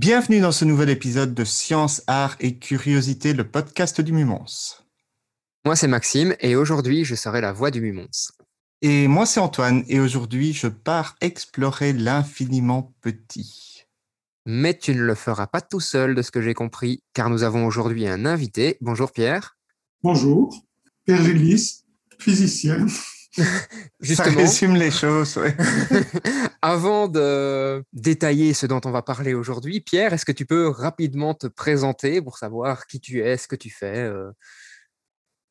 Bienvenue dans ce nouvel épisode de Science, Art et Curiosité, le podcast du Mumons. Moi, c'est Maxime et aujourd'hui, je serai la voix du Mumons. Et moi, c'est Antoine et aujourd'hui, je pars explorer l'infiniment petit. Mais tu ne le feras pas tout seul, de ce que j'ai compris, car nous avons aujourd'hui un invité. Bonjour Pierre. Bonjour, Pierre Gélis, physicien. Ça Justement, résume les choses, ouais. avant de détailler ce dont on va parler aujourd'hui, Pierre, est-ce que tu peux rapidement te présenter pour savoir qui tu es, ce que tu fais euh,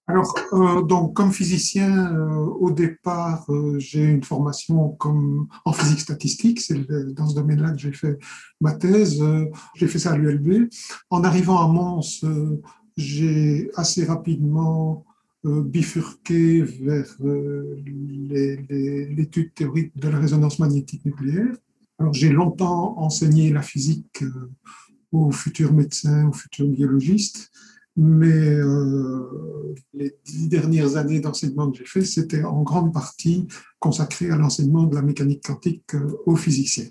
Alors, euh, donc, comme physicien, euh, au départ, euh, j'ai une formation comme en physique statistique. C'est dans ce domaine-là que j'ai fait ma thèse. Euh, j'ai fait ça à l'ULB. En arrivant à Mons, euh, j'ai assez rapidement bifurqué vers euh, l'étude théorique de la résonance magnétique nucléaire. Alors, j'ai longtemps enseigné la physique euh, aux futurs médecins, aux futurs biologistes. Mais euh, les dix dernières années d'enseignement que j'ai fait, c'était en grande partie consacré à l'enseignement de la mécanique quantique euh, aux physiciens.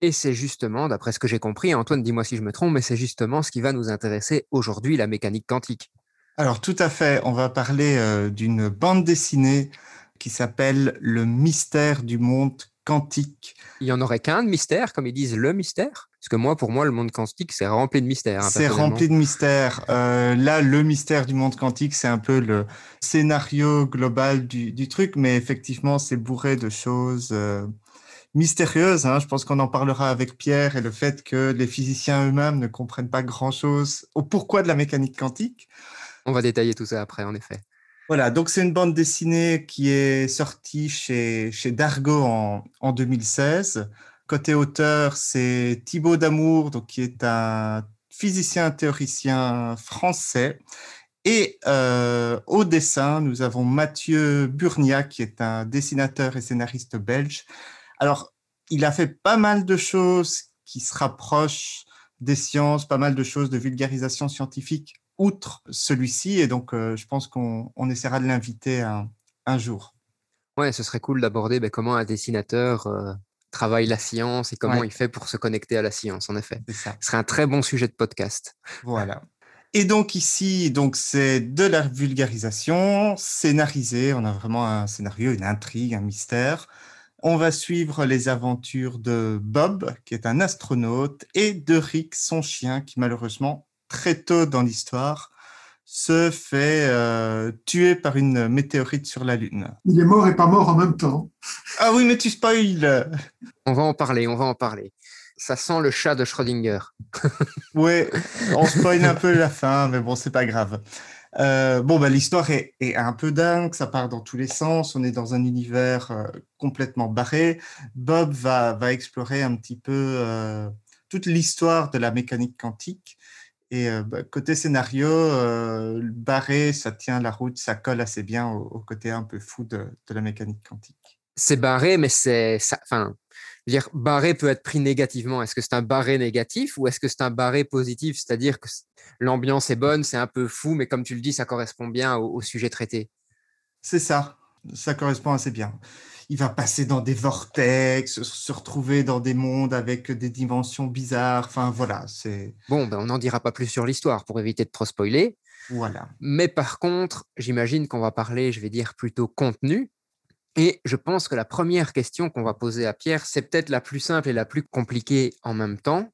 Et c'est justement, d'après ce que j'ai compris, Antoine, dis-moi si je me trompe, mais c'est justement ce qui va nous intéresser aujourd'hui, la mécanique quantique. Alors, tout à fait, on va parler euh, d'une bande dessinée qui s'appelle Le mystère du monde quantique. Il y en aurait qu'un de mystère, comme ils disent le mystère? Parce que moi, pour moi, le monde quantique, c'est rempli de mystères. hein, C'est rempli de mystères. Euh, là, le mystère du monde quantique, c'est un peu le scénario global du, du truc, mais effectivement, c'est bourré de choses euh, mystérieuses. hein. Je pense qu'on en parlera avec Pierre et le fait que les physiciens eux-mêmes ne comprennent pas grand-chose au pourquoi de la mécanique quantique. On va détailler tout ça après, en effet. Voilà, donc c'est une bande dessinée qui est sortie chez, chez Dargo en, en 2016. Côté auteur, c'est Thibaut Damour, donc, qui est un physicien théoricien français. Et euh, au dessin, nous avons Mathieu Burnia, qui est un dessinateur et scénariste belge. Alors, il a fait pas mal de choses qui se rapprochent des sciences, pas mal de choses de vulgarisation scientifique outre celui-ci. Et donc, euh, je pense qu'on on essaiera de l'inviter un, un jour. Ouais, ce serait cool d'aborder ben, comment un dessinateur euh, travaille la science et comment Ouais. il fait pour se connecter à la science, en effet. Ça. Ce serait un très bon sujet de podcast. Voilà. Et donc ici, donc c'est de la vulgarisation scénarisée. On a vraiment un scénario, une intrigue, un mystère. On va suivre les aventures de Bob, qui est un astronaute, et de Rick, son chien, qui malheureusement, très tôt dans l'histoire, se fait euh, tuer par une météorite sur la Lune. Il est mort et pas mort en même temps. Ah oui, mais tu spoil On va en parler, on va en parler. Ça sent le chat de Schrödinger. Ouais, on spoil un peu la fin, mais bon, c'est pas grave. Euh, bon, bah, l'histoire est, est un peu dingue, ça part dans tous les sens, on est dans un univers euh, complètement barré. Bob va, va explorer un petit peu euh, toute l'histoire de la mécanique quantique. Et euh, bah, côté scénario, euh, barré, ça tient la route, ça colle assez bien au, au côté un peu fou de, de la mécanique quantique. C'est barré, mais c'est. Enfin, je veux dire, barré peut être pris négativement. Est-ce que c'est un barré négatif ou est-ce que c'est un barré positif? C'est-à-dire que l'ambiance est bonne, c'est un peu fou, mais comme tu le dis, ça correspond bien au, au sujet traité. C'est ça, ça correspond assez bien. Il va passer dans des vortex, se- retrouver dans des mondes avec des dimensions bizarres. Enfin, voilà, c'est. Bon, ben, on n'en dira pas plus sur l'histoire pour éviter de trop spoiler. Voilà. Mais par contre, j'imagine qu'on va parler, je vais dire, plutôt contenu. Et je pense que la première question qu'on va poser à Pierre, c'est peut-être la plus simple et la plus compliquée en même temps.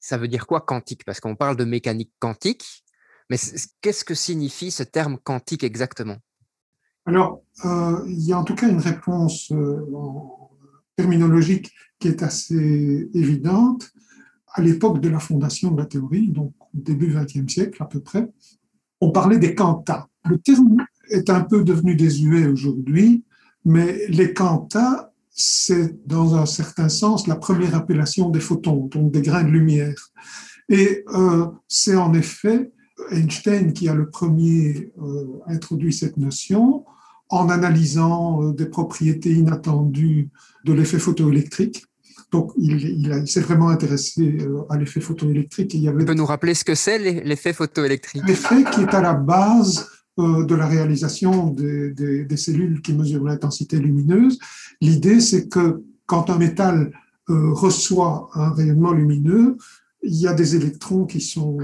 Ça veut dire quoi quantique? Parce qu'on parle de mécanique quantique, mais qu'est-ce que signifie ce terme quantique exactement? Alors, euh, il y a en tout cas une réponse euh, terminologique qui est assez évidente. À l'époque de la fondation de la théorie, donc au début XXe siècle à peu près, on parlait des quantas. Le terme est un peu devenu désuet aujourd'hui, mais les quantas, c'est dans un certain sens la première appellation des photons, donc des grains de lumière. Et euh, c'est en effet Einstein qui a le premier introduit cette notion en analysant euh, des propriétés inattendues de l'effet photoélectrique. Donc, il, il, s'est vraiment intéressé euh, à l'effet photoélectrique. Il y avait... peut nous rappeler ce que c'est l'effet photoélectrique? L'effet qui est à la base euh, de la réalisation des, des, des cellules qui mesurent l'intensité lumineuse. L'idée, c'est que quand un métal reçoit un rayonnement lumineux, il y a des électrons qui sont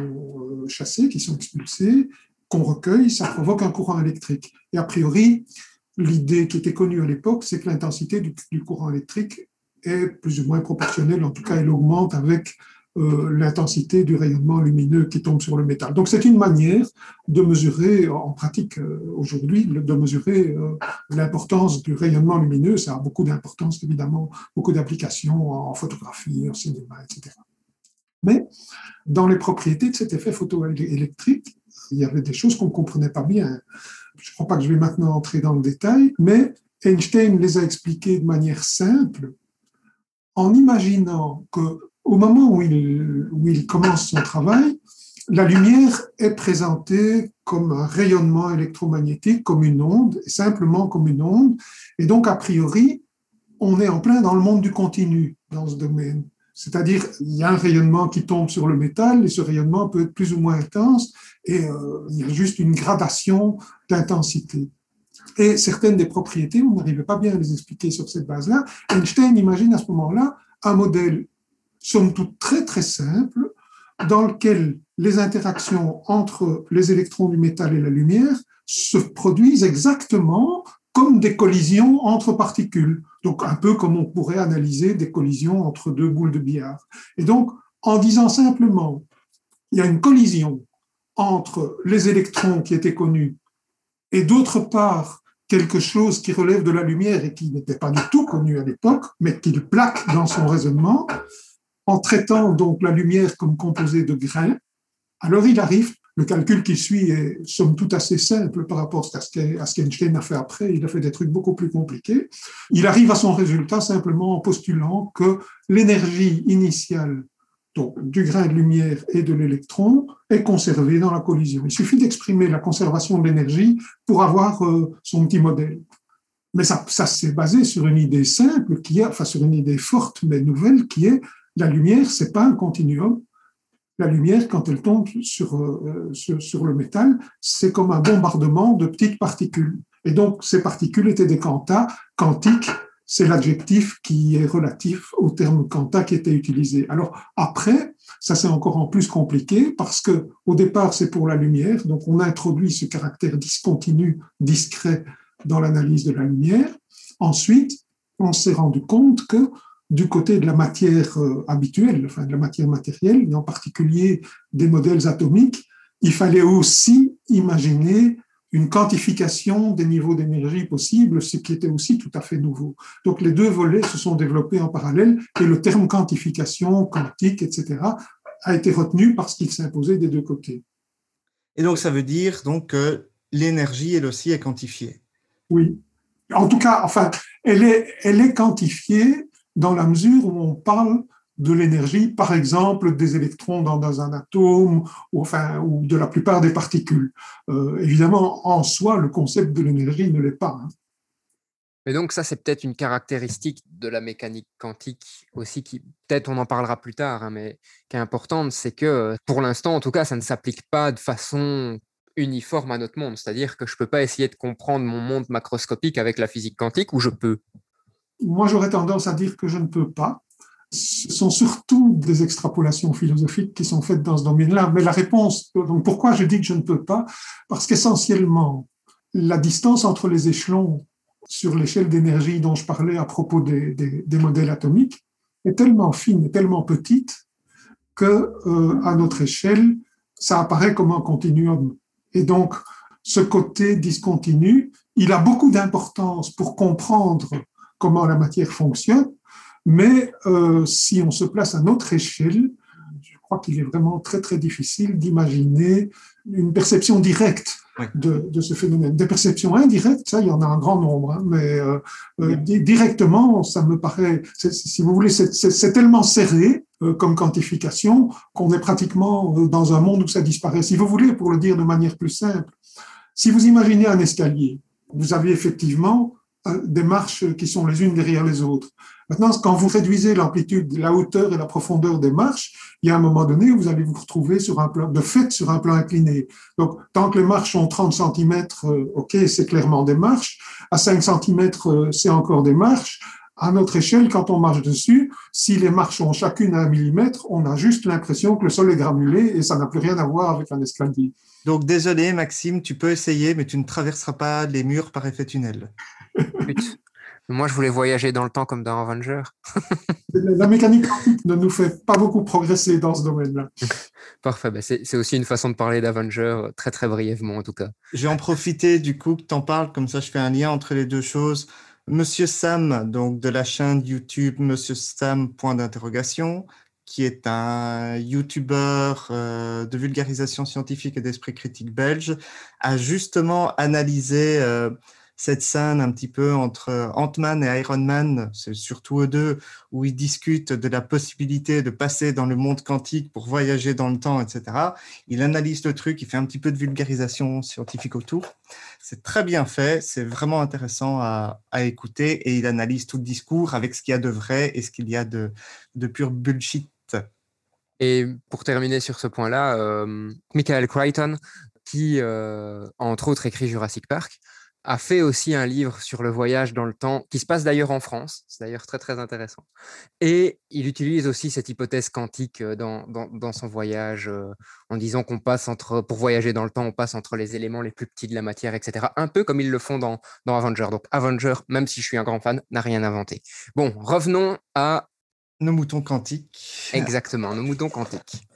chassés, qui sont expulsés, qu'on recueille, ça provoque un courant électrique. Et a priori, l'idée qui était connue à l'époque, c'est que l'intensité du, courant électrique est plus ou moins proportionnelle, en tout cas elle augmente avec euh, l'intensité du rayonnement lumineux qui tombe sur le métal. Donc c'est une manière de mesurer, en pratique euh, aujourd'hui, de mesurer euh, l'importance du rayonnement lumineux. Ça a beaucoup d'importance, évidemment, beaucoup d'applications en photographie, en cinéma, etc. Mais dans les propriétés de cet effet photoélectrique, il y avait des choses qu'on ne comprenait pas bien. Je ne crois pas que je vais maintenant entrer dans le détail, mais Einstein les a expliquées de manière simple en imaginant que au moment où il, où il commence son travail, la lumière est présentée comme un rayonnement électromagnétique, comme une onde, simplement comme une onde. Et donc, a priori, on est en plein dans le monde du continu dans ce domaine. C'est-à-dire, il y a un rayonnement qui tombe sur le métal et ce rayonnement peut être plus ou moins intense et euh, il y a juste une gradation d'intensité. Et certaines des propriétés, on n'arrivait pas bien à les expliquer sur cette base-là. Einstein imagine à ce moment-là un modèle somme toute très très simple, dans lequel les interactions entre les électrons du métal et la lumière se produisent exactement comme des collisions entre particules. Donc un peu comme on pourrait analyser des collisions entre deux boules de billard. Et donc, en disant simplement, il y a une collision entre les électrons qui étaient connus et d'autre part quelque chose qui relève de la lumière et qui n'était pas du tout connu à l'époque, mais qu'il plaque dans son raisonnement, en traitant donc la lumière comme composée de grains, alors il arrive, le calcul qui suit est somme toute assez simple par rapport à ce qu'Einstein a fait après, il a fait des trucs beaucoup plus compliqués, il arrive à son résultat simplement en postulant que l'énergie initiale donc, du grain de lumière et de l'électron est conservée dans la collision. Il suffit d'exprimer la conservation de l'énergie pour avoir euh, son petit modèle. Mais ça, ça s'est basé sur une idée simple, qui est, enfin sur une idée forte mais nouvelle, qui est la lumière, c'est pas un continuum. La lumière, quand elle tombe sur, euh, sur, le métal, c'est comme un bombardement de petites particules. Et donc, ces particules étaient des quantas. Quantique, c'est l'adjectif qui est relatif au terme quanta qui était utilisé. Alors, après, ça c'est encore en plus compliqué parce que au départ, c'est pour la lumière. Donc, on introduit ce caractère discontinu, discret dans l'analyse de la lumière. Ensuite, on s'est rendu compte que du côté de la matière euh, habituelle, enfin de la matière matérielle, et en particulier des modèles atomiques, il fallait aussi imaginer une quantification des niveaux d'énergie possibles, ce qui était aussi tout à fait nouveau. Donc les deux volets se sont développés en parallèle et le terme quantification, quantique, etc., a été retenu parce qu'il s'imposait des deux côtés. Et donc ça veut dire donc que l'énergie, elle aussi, est quantifiée. Oui. En tout cas, enfin, elle est, elle est quantifiée dans la mesure où on parle de l'énergie, par exemple, des électrons dans, un atome, ou, enfin, ou de la plupart des particules. Euh, évidemment, en soi, le concept de l'énergie ne l'est pas. Hein. Mais donc ça, c'est peut-être une caractéristique de la mécanique quantique aussi, qui peut-être on en parlera plus tard, hein, mais qui est importante, c'est que pour l'instant, en tout cas, ça ne s'applique pas de façon uniforme à notre monde. C'est-à-dire que je ne peux pas essayer de comprendre mon monde macroscopique avec la physique quantique, ou je peux. Moi, j'aurais tendance à dire que je ne peux pas. Ce sont surtout des extrapolations philosophiques qui sont faites dans ce domaine-là. Mais la réponse, donc pourquoi je dis que je ne peux pas? Parce qu'essentiellement, la distance entre les échelons sur l'échelle d'énergie dont je parlais à propos des, modèles atomiques est tellement fine et tellement petite que euh, à notre échelle, ça apparaît comme un continuum. Et donc, ce côté discontinu, il a beaucoup d'importance pour comprendre comment la matière fonctionne, mais euh, si on se place à notre échelle, je crois qu'il est vraiment très très difficile d'imaginer une perception directe de, de, ce phénomène. Des perceptions indirectes, ça, il y en a un grand nombre, hein, mais euh, euh directement, ça me paraît, si vous voulez, c'est tellement serré euh, comme quantification qu'on est pratiquement dans un monde où ça disparaît. Si vous voulez, pour le dire de manière plus simple, si vous imaginez un escalier, vous avez effectivement des marches qui sont les unes derrière les autres. Maintenant, quand vous réduisez l'amplitude, la hauteur et la profondeur des marches, il y a un moment donné où vous allez vous retrouver sur un plan, de fait sur un plan incliné. Donc, tant que les marches ont 30 cm, euh, ok, c'est clairement des marches. À 5 cm, euh, c'est encore des marches. À notre échelle, quand on marche dessus, si les marches ont chacune un millimètre, on a juste l'impression que le sol est gramulé et ça n'a plus rien à voir avec un escalier. Donc, désolé, Maxime, tu peux essayer, mais tu ne traverseras pas les murs par effet tunnel. Moi, je voulais voyager dans le temps comme dans Avenger. la mécanique quantique ne nous fait pas beaucoup progresser dans ce domaine-là. Parfait. Ben, c'est aussi une façon de parler d'Avenger, très très brièvement en tout cas. Je vais en profiter du coup que tu en parles, comme ça je fais un lien entre les deux choses. Monsieur Sam, donc de la chaîne YouTube Monsieur Sam, point d'interrogation, qui est un YouTuber euh, de vulgarisation scientifique et d'esprit critique belge, a justement analysé euh, cette scène un petit peu entre Ant-Man et Iron Man, c'est surtout eux deux, où ils discutent de la possibilité de passer dans le monde quantique pour voyager dans le temps, etc. Il analyse le truc, il fait un petit peu de vulgarisation scientifique autour. C'est très bien fait, c'est vraiment intéressant à, écouter et il analyse tout le discours avec ce qu'il y a de vrai et ce qu'il y a de, de pur bullshit. Et pour terminer sur ce point-là, euh, Michael Crichton, qui, euh, entre autres, écrit Jurassic Park, a fait aussi un livre sur le voyage dans le temps, qui se passe d'ailleurs en France, c'est d'ailleurs très très intéressant. Et il utilise aussi cette hypothèse quantique euh, dans, dans, son voyage, euh, en disant qu'on passe entre, pour voyager dans le temps, on passe entre les éléments les plus petits de la matière, etc. Un peu comme ils le font dans, dans Avenger. Donc Avenger, même si je suis un grand fan, n'a rien inventé. Bon, revenons à... Nos moutons quantiques. Exactement, nos moutons quantiques.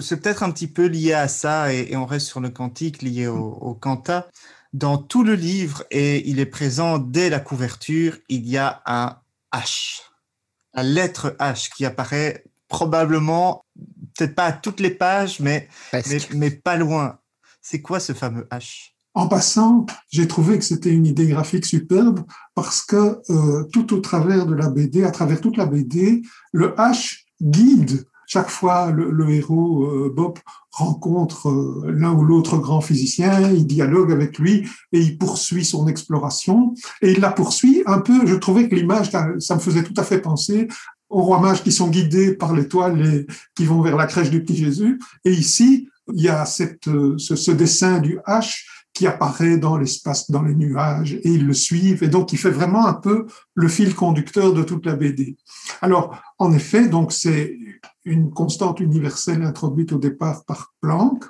C'est peut-être un petit peu lié à ça, et, on reste sur le quantique, lié au, au quanta dans tout le livre, et il est présent dès la couverture, il y a un H, la lettre H qui apparaît probablement, peut-être pas à toutes les pages, mais, mais, pas loin. C'est quoi ce fameux H? En passant, j'ai trouvé que c'était une idée graphique superbe parce que euh, tout au travers de la BD, à travers toute la BD, le H guide chaque fois, le, héros, euh, Bob, rencontre euh, l'un ou l'autre grand physicien, il dialogue avec lui et il poursuit son exploration. Et il la poursuit un peu, je trouvais que l'image, ça me faisait tout à fait penser aux rois mages qui sont guidés par l'étoile et qui vont vers la crèche du petit Jésus. Et ici, il y a cette, euh, ce, ce dessin du H qui apparaît dans l'espace, dans les nuages, et ils le suivent, et donc il fait vraiment un peu le fil conducteur de toute la BD. Alors, en effet, donc c'est une constante universelle introduite au départ par Planck,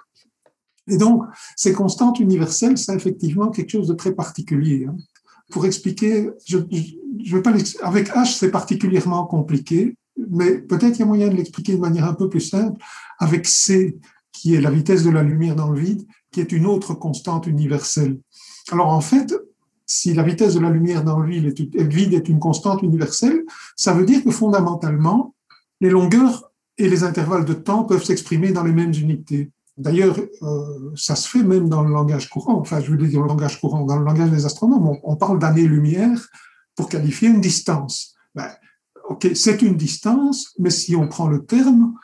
et donc ces constantes universelles, c'est effectivement quelque chose de très particulier. Hein. Pour expliquer, je, je, veux pas avec H, c'est particulièrement compliqué, mais peut-être il y a moyen de l'expliquer de manière un peu plus simple. Avec C, qui est la vitesse de la lumière dans le vide, qui est une autre constante universelle. Alors en fait, si la vitesse de la lumière dans le vide est une constante universelle, ça veut dire que fondamentalement, les longueurs et les intervalles de temps peuvent s'exprimer dans les mêmes unités. D'ailleurs, euh, ça se fait même dans le langage courant, enfin je veux dire le langage courant, dans le langage des astronomes, on, parle d'année-lumière pour qualifier une distance. Ben, ok, c'est une distance, mais si on prend le terme,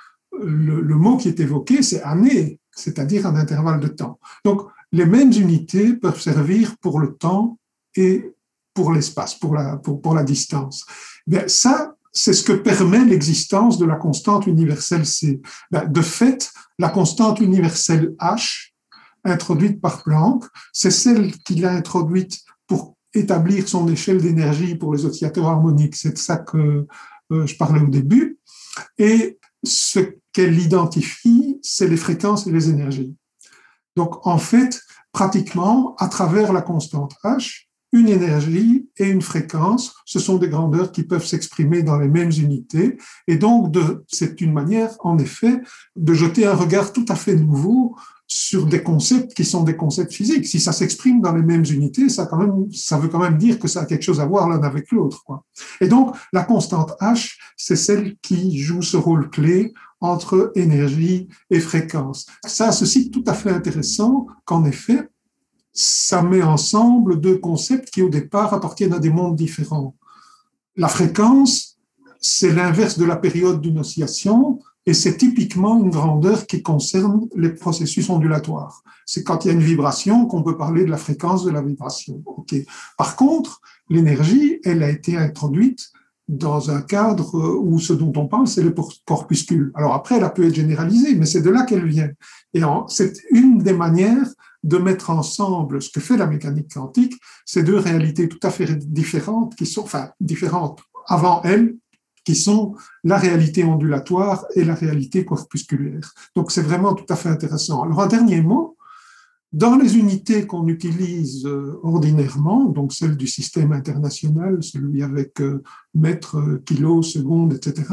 le, mot qui est évoqué, c'est année c'est-à-dire un intervalle de temps. Donc, les mêmes unités peuvent servir pour le temps et pour l'espace, pour la, pour, la distance. Bien, ça, c'est ce que permet l'existence de la constante universelle C. Ben, de fait, la constante universelle H, introduite par Planck, c'est celle qu'il a introduite pour établir son échelle d'énergie pour les oscillateurs harmoniques. C'est de ça que euh, je parlais au début. Et ce qu'elle identifie, c'est les fréquences et les énergies. Donc, en fait, pratiquement, à travers la constante H, une énergie et une fréquence, ce sont des grandeurs qui peuvent s'exprimer dans les mêmes unités. Et donc, c'est une manière, en effet, de jeter un regard tout à fait nouveau sur des concepts qui sont des concepts physiques. Si ça s'exprime dans les mêmes unités, ça, quand même, ça veut quand même dire que ça a quelque chose à voir l'un avec l'autre. Et donc, la constante H, c'est celle qui joue ce rôle clé entre énergie et fréquence. Ça ceci tout à fait intéressant qu'en effet, ça met ensemble deux concepts qui au départ appartiennent à des mondes différents. La fréquence, c'est l'inverse de la période d'une oscillation et c'est typiquement une grandeur qui concerne les processus ondulatoires. C'est quand il y a une vibration qu'on peut parler de la fréquence de la vibration. Par contre, l'énergie, elle a été introduite dans un cadre où ce dont on parle, c'est le corpuscule. Alors après, elle a pu être généralisée, mais c'est de là qu'elle vient. Et c'est une des manières de mettre ensemble ce que fait la mécanique quantique, ces deux réalités tout à fait différentes, qui sont, enfin, différentes avant elle, qui sont la réalité ondulatoire et la réalité corpusculaire. Donc c'est vraiment tout à fait intéressant. Alors un dernier mot, dans les unités qu'on utilise euh, ordinairement, donc celles du système international, celui avec euh, mètres, euh, kilos, secondes, etc.,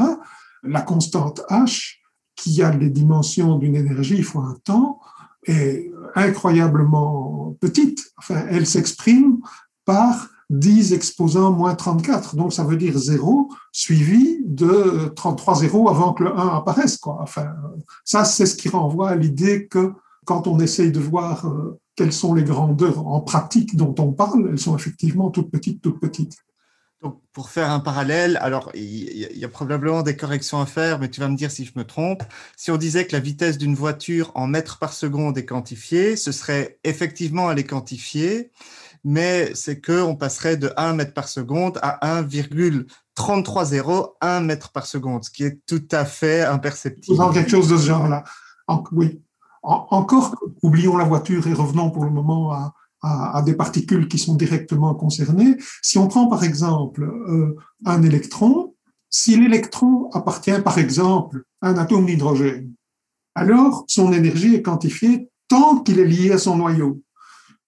la constante H, qui a les dimensions d'une énergie fois un temps, est incroyablement petite. Enfin, elle s'exprime par 10 exposants moins 34. Donc, ça veut dire 0 suivi de 33 zéros avant que le 1 apparaisse. Enfin, ça, c'est ce qui renvoie à l'idée que quand on essaye de voir euh, quelles sont les grandeurs en pratique dont on parle, elles sont effectivement toutes petites, toutes petites. Donc, pour faire un parallèle, alors il y a probablement des corrections à faire, mais tu vas me dire si je me trompe. Si on disait que la vitesse d'une voiture en mètres par seconde est quantifiée, ce serait effectivement à les quantifier, mais c'est que on passerait de 1 mètre par seconde à 1,330 mètre par seconde, ce qui est tout à fait imperceptible. Dans quelque chose de ce genre-là. Oui. Encore, oublions la voiture et revenons pour le moment à, des particules qui sont directement concernées. Si on prend par exemple euh, un électron, si l'électron appartient par exemple à un atome d'hydrogène, alors son énergie est quantifiée tant qu'il est lié à son noyau.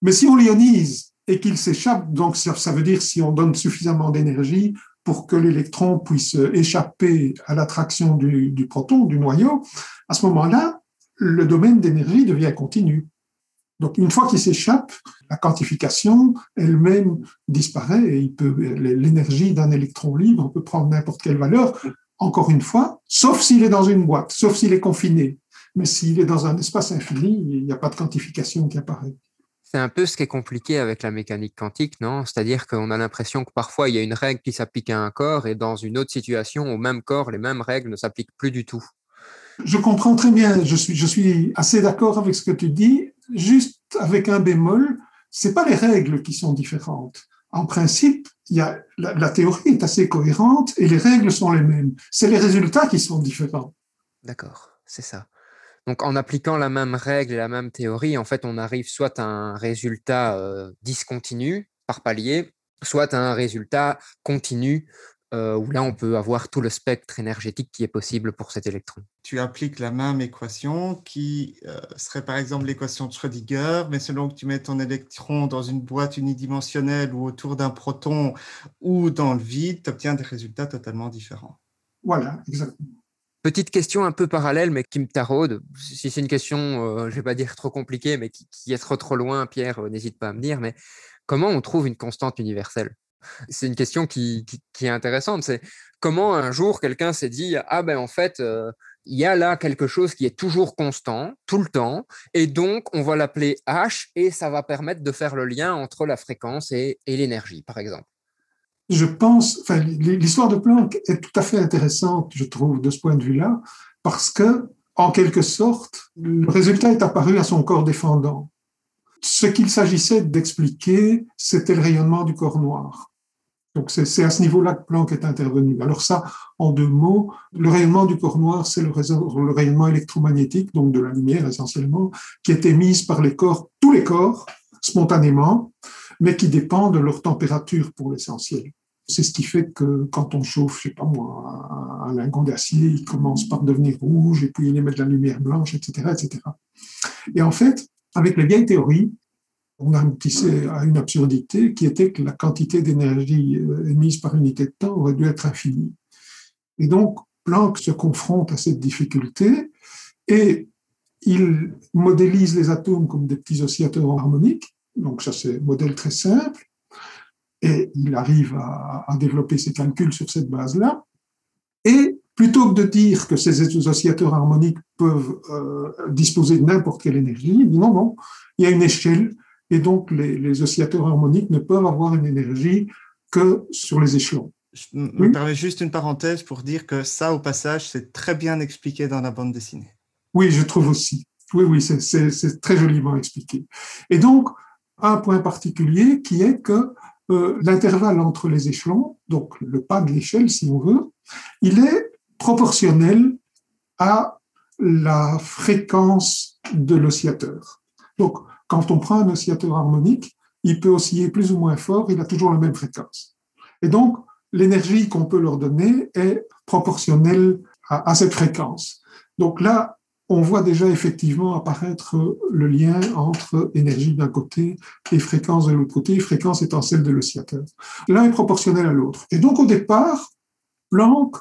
Mais si on l'ionise et qu'il s'échappe, donc ça, veut dire si on donne suffisamment d'énergie pour que l'électron puisse échapper à l'attraction du proton, du noyau, à ce moment-là, le domaine d'énergie devient continu. Donc, une fois qu'il s'échappe, la quantification elle-même disparaît et l'énergie d'un électron libre peut prendre n'importe quelle valeur, encore une fois, sauf s'il est dans une boîte, sauf s'il est confiné. Mais s'il est dans un espace infini, il n'y a pas de quantification qui apparaît. C'est un peu ce qui est compliqué avec la mécanique quantique, non? C'est-à-dire qu'on a l'impression que parfois il y a une règle qui s'applique à un corps et dans une autre situation, au même corps, les mêmes règles ne s'appliquent plus du tout. Je comprends très bien, je suis, assez d'accord avec ce que tu dis, juste avec un bémol, c'est pas les règles qui sont différentes. En principe, la, théorie est assez cohérente et les règles sont les mêmes. C'est les résultats qui sont différents. D'accord, c'est ça. Donc en appliquant la même règle et la même théorie, en fait, on arrive soit à un résultat euh, discontinu par palier, soit à un résultat continu euh, où là, on peut avoir tout le spectre énergétique qui est possible pour cet électron. Tu appliques la même équation qui euh, serait par exemple l'équation de Schrödinger, mais selon que tu mets ton électron dans une boîte unidimensionnelle ou autour d'un proton ou dans le vide, tu obtiens des résultats totalement différents. Voilà, exactement. Petite question un peu parallèle, mais qui me taraude. Si c'est une question, euh, je ne vais pas dire trop compliquée, mais qui, est trop trop loin, Pierre, n'hésite pas à me dire, mais comment on trouve une constante universelle? C'est une question qui, est intéressante. C'est comment un jour quelqu'un s'est dit Ah ben en fait, euh, il y a là quelque chose qui est toujours constant, tout le temps, et donc on va l'appeler H et ça va permettre de faire le lien entre la fréquence et, l'énergie, par exemple. Je pense, l'histoire de Planck est tout à fait intéressante, je trouve, de ce point de vue-là, parce que, en quelque sorte, le résultat est apparu à son corps défendant. Ce qu'il s'agissait d'expliquer, c'était le rayonnement du corps noir. Donc c'est à ce niveau-là que Planck est intervenu. Alors ça, en deux mots, le rayonnement du corps noir, c'est le, rayonnement électromagnétique, donc de la lumière essentiellement, qui est émise par les corps, tous les corps, spontanément, mais qui dépend de leur température pour l'essentiel. C'est ce qui fait que quand on chauffe, je sais pas moi, un lingot d'acier, il commence par devenir rouge et puis il émet de la lumière blanche, etc., etc. Et en fait, avec les vieilles théories, on aboutissait à une absurdité qui était que la quantité d'énergie euh, émise par unité de temps aurait dû être infinie. Et donc, Planck se confronte à cette difficulté et il modélise les atomes comme des petits oscillateurs harmoniques. Donc, ça, c'est un modèle très simple. Et il arrive à, développer ses calculs sur cette base-là. Et plutôt que de dire que ces oscillateurs harmoniques peuvent euh, disposer de n'importe quelle énergie, il dit non, non, il y a une échelle et donc les, oscillateurs harmoniques ne peuvent avoir une énergie que sur les échelons. Je me permets juste une parenthèse pour dire que ça, au passage, c'est très bien expliqué dans la bande dessinée. Oui, je trouve aussi. Oui, oui, c'est très joliment expliqué. Et donc, un point particulier qui est que euh, l'intervalle entre les échelons, donc le pas de l'échelle si on veut, il est proportionnel à la fréquence de l'oscillateur. Donc, quand on prend un oscillateur harmonique, il peut osciller plus ou moins fort, il a toujours la même fréquence. Et donc, l'énergie qu'on peut leur donner est proportionnelle à, cette fréquence. Donc là, on voit déjà effectivement apparaître le lien entre énergie d'un côté et fréquence de l'autre côté, fréquence étant celle de l'oscillateur. L'un est proportionnel à l'autre. Et donc au départ, Planck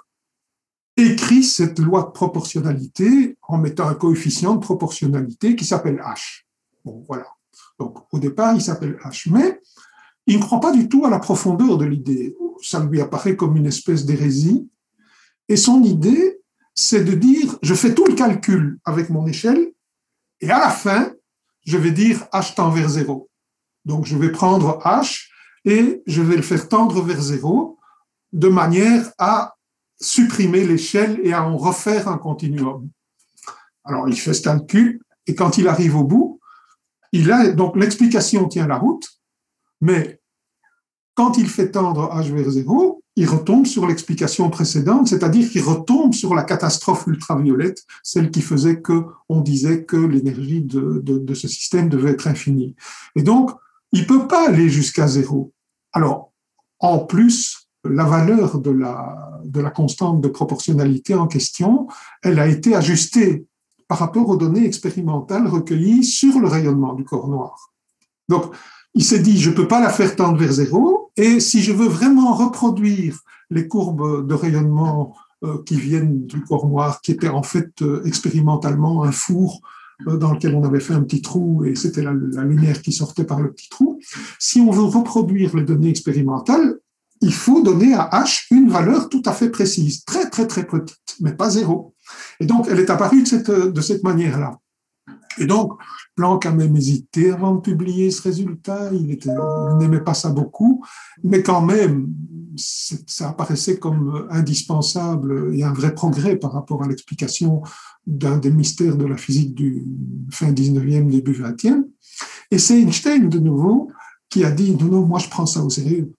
écrit cette loi de proportionnalité en mettant un coefficient de proportionnalité qui s'appelle H. Bon, voilà. Donc, au départ, il s'appelle H. Mais il ne croit pas du tout à la profondeur de l'idée. Ça lui apparaît comme une espèce d'hérésie. Et son idée, c'est de dire, je fais tout le calcul avec mon échelle, et à la fin, je vais dire H tend vers zéro. Donc, je vais prendre H et je vais le faire tendre vers zéro de manière à supprimer l'échelle et à en refaire un continuum. Alors, il fait ce calcul et quand il arrive au bout, donc l'explication tient la route, mais quand il fait tendre h vers 0, il retombe sur l'explication précédente, c'est-à-dire qu'il retombe sur la catastrophe ultraviolette, celle qui faisait que on disait que l'énergie de, ce système devait être infinie. Et donc, il peut pas aller jusqu'à zéro. Alors, en plus, la valeur de la constante de proportionnalité en question, elle a été ajustée par rapport aux données expérimentales recueillies sur le rayonnement du corps noir. Donc, il s'est dit, je ne peux pas la faire tendre vers zéro, et si je veux vraiment reproduire les courbes de rayonnement euh, qui viennent du corps noir, qui était en fait euh, expérimentalement un four euh, dans lequel on avait fait un petit trou et c'était la, la, lumière qui sortait par le petit trou. Si on veut reproduire les données expérimentales, il faut donner à H une valeur tout à fait précise, très très très petite, mais pas zéro. Et donc, elle est apparue de cette, de cette manière-là. Et donc, Planck a même hésité avant de publier ce résultat. Il n'aimait pas ça beaucoup, mais quand même, ça apparaissait comme indispensable et un vrai progrès par rapport à l'explication d'un des mystères de la physique du fin 19e, début 20e. Et c'est Einstein, de nouveau, qui a dit, non, non, moi je prends ça au sérieux.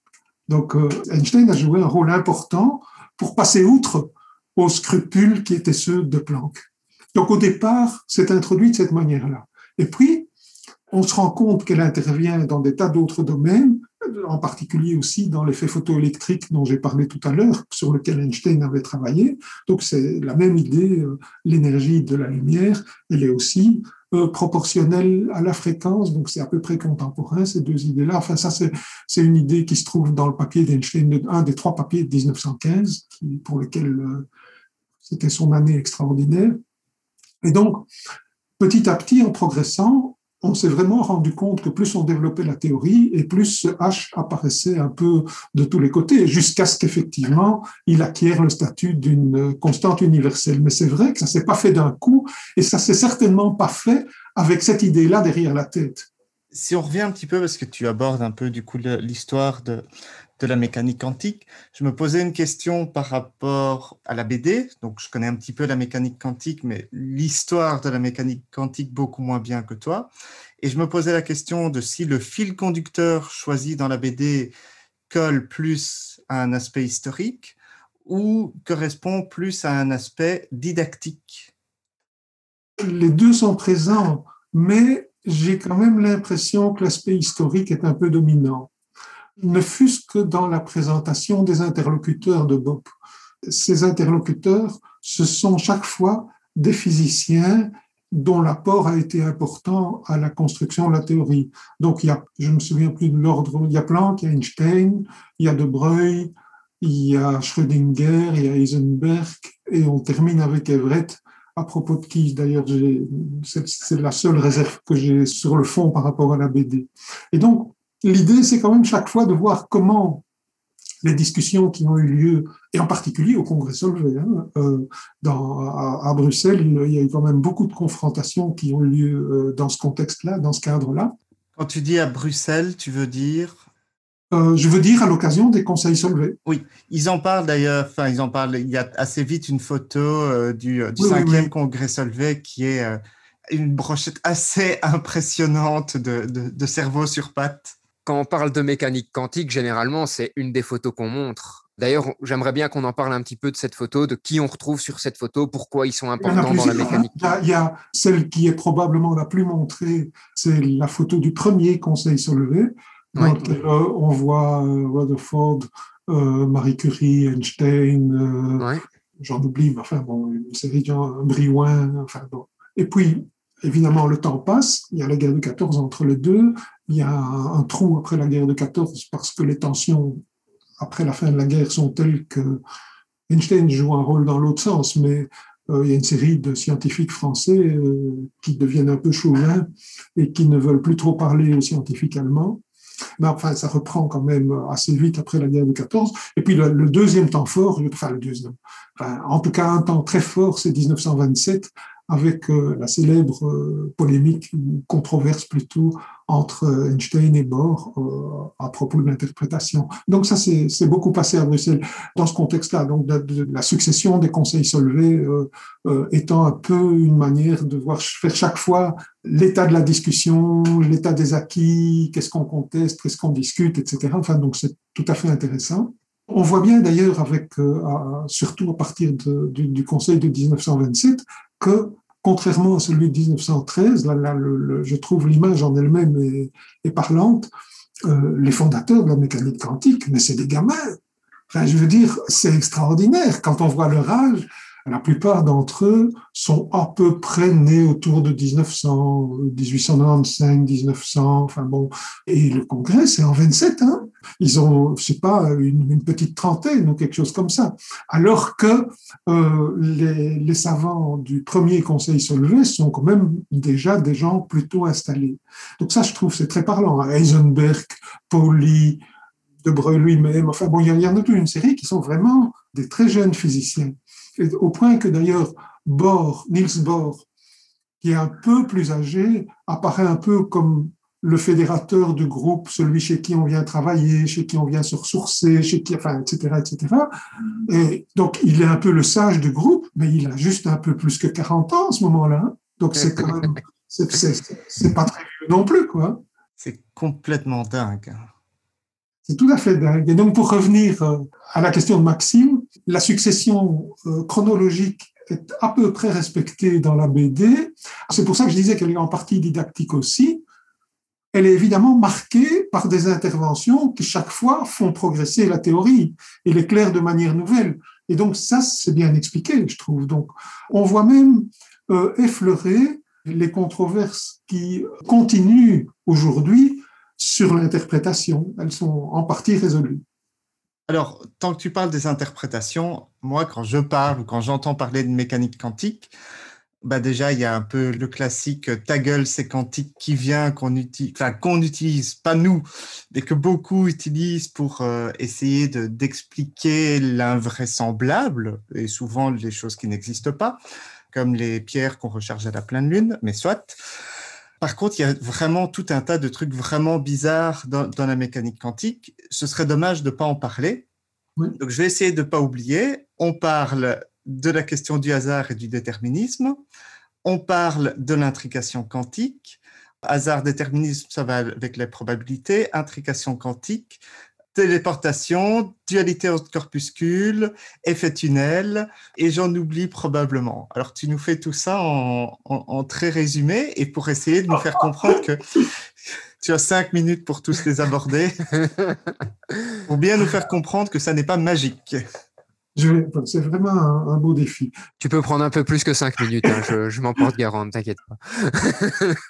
Donc, euh, Einstein a joué un rôle important pour passer outre aux scrupules qui étaient ceux de Planck. Donc au départ, c'est introduit de cette manière-là. Et puis, on se rend compte qu'elle intervient dans des tas d'autres domaines, en particulier aussi dans l'effet photoélectrique dont j'ai parlé tout à l'heure, sur lequel Einstein avait travaillé. Donc c'est la même idée, euh, l'énergie de la lumière, elle est aussi euh, proportionnelle à la fréquence, donc c'est à peu près contemporain, ces deux idées-là. Enfin, ça, c'est une idée qui se trouve dans le papier d'Einstein, un des trois papiers de 1915, pour lequel euh, c'était son année extraordinaire. Et donc, petit à petit, en progressant, on s'est vraiment rendu compte que plus on développait la théorie et plus ce H apparaissait un peu de tous les côtés, jusqu'à ce qu'effectivement, il acquiert le statut d'une constante universelle. Mais c'est vrai que ça s'est pas fait d'un coup et ça s'est certainement pas fait avec cette idée-là derrière la tête. Si on revient un petit peu, parce que tu abordes un peu du coup l'histoire de, de la mécanique quantique. Je me posais une question par rapport à la BD. Donc, je connais un petit peu la mécanique quantique, mais l'histoire de la mécanique quantique beaucoup moins bien que toi. Et je me posais la question de si le fil conducteur choisi dans la BD colle plus à un aspect historique ou correspond plus à un aspect didactique. Les deux sont présents, mais j'ai quand même l'impression que l'aspect historique est un peu dominant ne fût-ce que dans la présentation des interlocuteurs de Bob. Ces interlocuteurs, ce sont chaque fois des physiciens dont l'apport a été important à la construction de la théorie. Donc, il y a, je me souviens plus de l'ordre, il y a Planck, il y a Einstein, il y a De Broglie, il y a Schrödinger, il y a Heisenberg, et on termine avec Everett, à propos de qui, d'ailleurs, c'est la seule réserve que j'ai sur le fond par rapport à la BD. Et donc, l'idée, c'est quand même chaque fois de voir comment les discussions qui ont eu lieu, et en particulier au Congrès Solvay, hein, euh, dans, à, Bruxelles, il, y a eu quand même beaucoup de confrontations qui ont eu lieu euh, dans ce contexte-là, dans ce cadre-là. Quand tu dis à Bruxelles, tu veux dire? Euh, je veux dire à l'occasion des conseils solvés. Oui, ils en parlent d'ailleurs, enfin ils en parlent, il y a assez vite une photo euh, du, du cinquième congrès solvé qui est une brochette assez impressionnante de, de, de cerveau sur pattes. Quand on parle de mécanique quantique, généralement, c'est une des photos qu'on montre. D'ailleurs, j'aimerais bien qu'on en parle un petit peu de cette photo, de qui on retrouve sur cette photo, pourquoi ils sont importants dans la mécanique. Il y, a, celle qui est probablement la plus montrée, c'est la photo du premier conseil soulevé, dans lequel on voit euh, Rutherford, euh, Marie Curie, Einstein, euh, j'en oublie, mais enfin bon, une série de gens, Briouin, enfin bon. Et puis, évidemment, le temps passe, il y a la guerre de 14 entre les deux, il y a un, trou après la guerre de 14 parce que les tensions après la fin de la guerre sont telles que Einstein joue un rôle dans l'autre sens, mais euh, il y a une série de scientifiques français euh, qui deviennent un peu chauvins et qui ne veulent plus trop parler aux scientifiques allemands. Mais enfin, ça reprend quand même assez vite après la guerre de 14. Et puis le, deuxième temps fort, enfin le deuxième, en tout cas un temps très fort, c'est 1927 avec euh, la célèbre euh, polémique, ou controverse plutôt, entre euh, Einstein et Bohr à propos de l'interprétation. Donc ça, c'est beaucoup passé à Bruxelles dans ce contexte-là. Donc la succession des conseils solvés étant un peu une manière de voir faire chaque fois l'état de la discussion, l'état des acquis, qu'est-ce qu'on conteste, qu'est-ce qu'on discute, etc. Enfin, donc c'est tout à fait intéressant. On voit bien d'ailleurs, avec surtout à partir du, Conseil de 1927, contrairement à celui de 1913, là, je trouve l'image en elle-même est, parlante, euh, les fondateurs de la mécanique quantique, mais c'est des gamins. Enfin, je veux dire, c'est extraordinaire quand on voit leur âge. La plupart d'entre eux sont à peu près nés autour de 1900, 1895, 1900, enfin bon. Et le congrès, c'est en 27, hein. Ils ont, je sais pas, une, petite trentaine ou quelque chose comme ça. Alors que euh, les, savants du premier conseil soulevé sont quand même déjà des gens plutôt installés. Donc ça, je trouve, c'est très parlant. Heisenberg, Pauli, De Broglie lui-même, enfin bon, il y en a toute une série qui sont vraiment des très jeunes physiciens au point que d'ailleurs Bohr, Niels Bohr, qui est un peu plus âgé, apparaît un peu comme le fédérateur du groupe, celui chez qui on vient travailler, chez qui on vient se ressourcer, chez qui, enfin, etc., etc. Et donc, il est un peu le sage du groupe, mais il a juste un peu plus que 40 ans en ce moment-là. Donc, c'est quand même, c'est pas très vieux non plus, quoi. C'est complètement dingue. C'est tout à fait dingue. Et donc, pour revenir euh, à la question de Maxime, la succession euh, chronologique est à peu près respectée dans la BD. C'est pour ça que je disais qu'elle est en partie didactique aussi. Elle est évidemment marquée par des interventions qui chaque fois font progresser la théorie et l'éclairent de manière nouvelle. Et donc ça, c'est bien expliqué, je trouve. Donc, on voit même euh, effleurer les controverses qui continuent aujourd'hui sur l'interprétation. Elles sont en partie résolues. Alors, tant que tu parles des interprétations, moi, quand je parle ou quand j'entends parler de mécanique quantique, bah déjà, il y a un peu le classique ta gueule, c'est quantique qui vient, qu'on utilise, enfin, qu'on utilise, pas nous, mais que beaucoup utilisent pour euh, essayer de, d'expliquer l'invraisemblable et souvent les choses qui n'existent pas, comme les pierres qu'on recharge à la pleine lune, mais soit. Par contre, il y a vraiment tout un tas de trucs vraiment bizarres dans, la mécanique quantique. Ce serait dommage de ne pas en parler. Donc, je vais essayer de ne pas oublier. On parle de la question du hasard et du déterminisme. On parle de l'intrication quantique. Hasard, déterminisme, ça va avec les probabilités. Intrication quantique, téléportation, dualité entre corpuscules, effet tunnel, et j'en oublie probablement. Alors tu nous fais tout ça en, très résumé et pour essayer de nous faire comprendre que tu as cinq minutes pour tous les aborder, pour bien nous faire comprendre que ça n'est pas magique. C'est vraiment un, beau défi. Tu peux prendre un peu plus que cinq minutes, hein, je, je m'en porte garant, t'inquiète pas.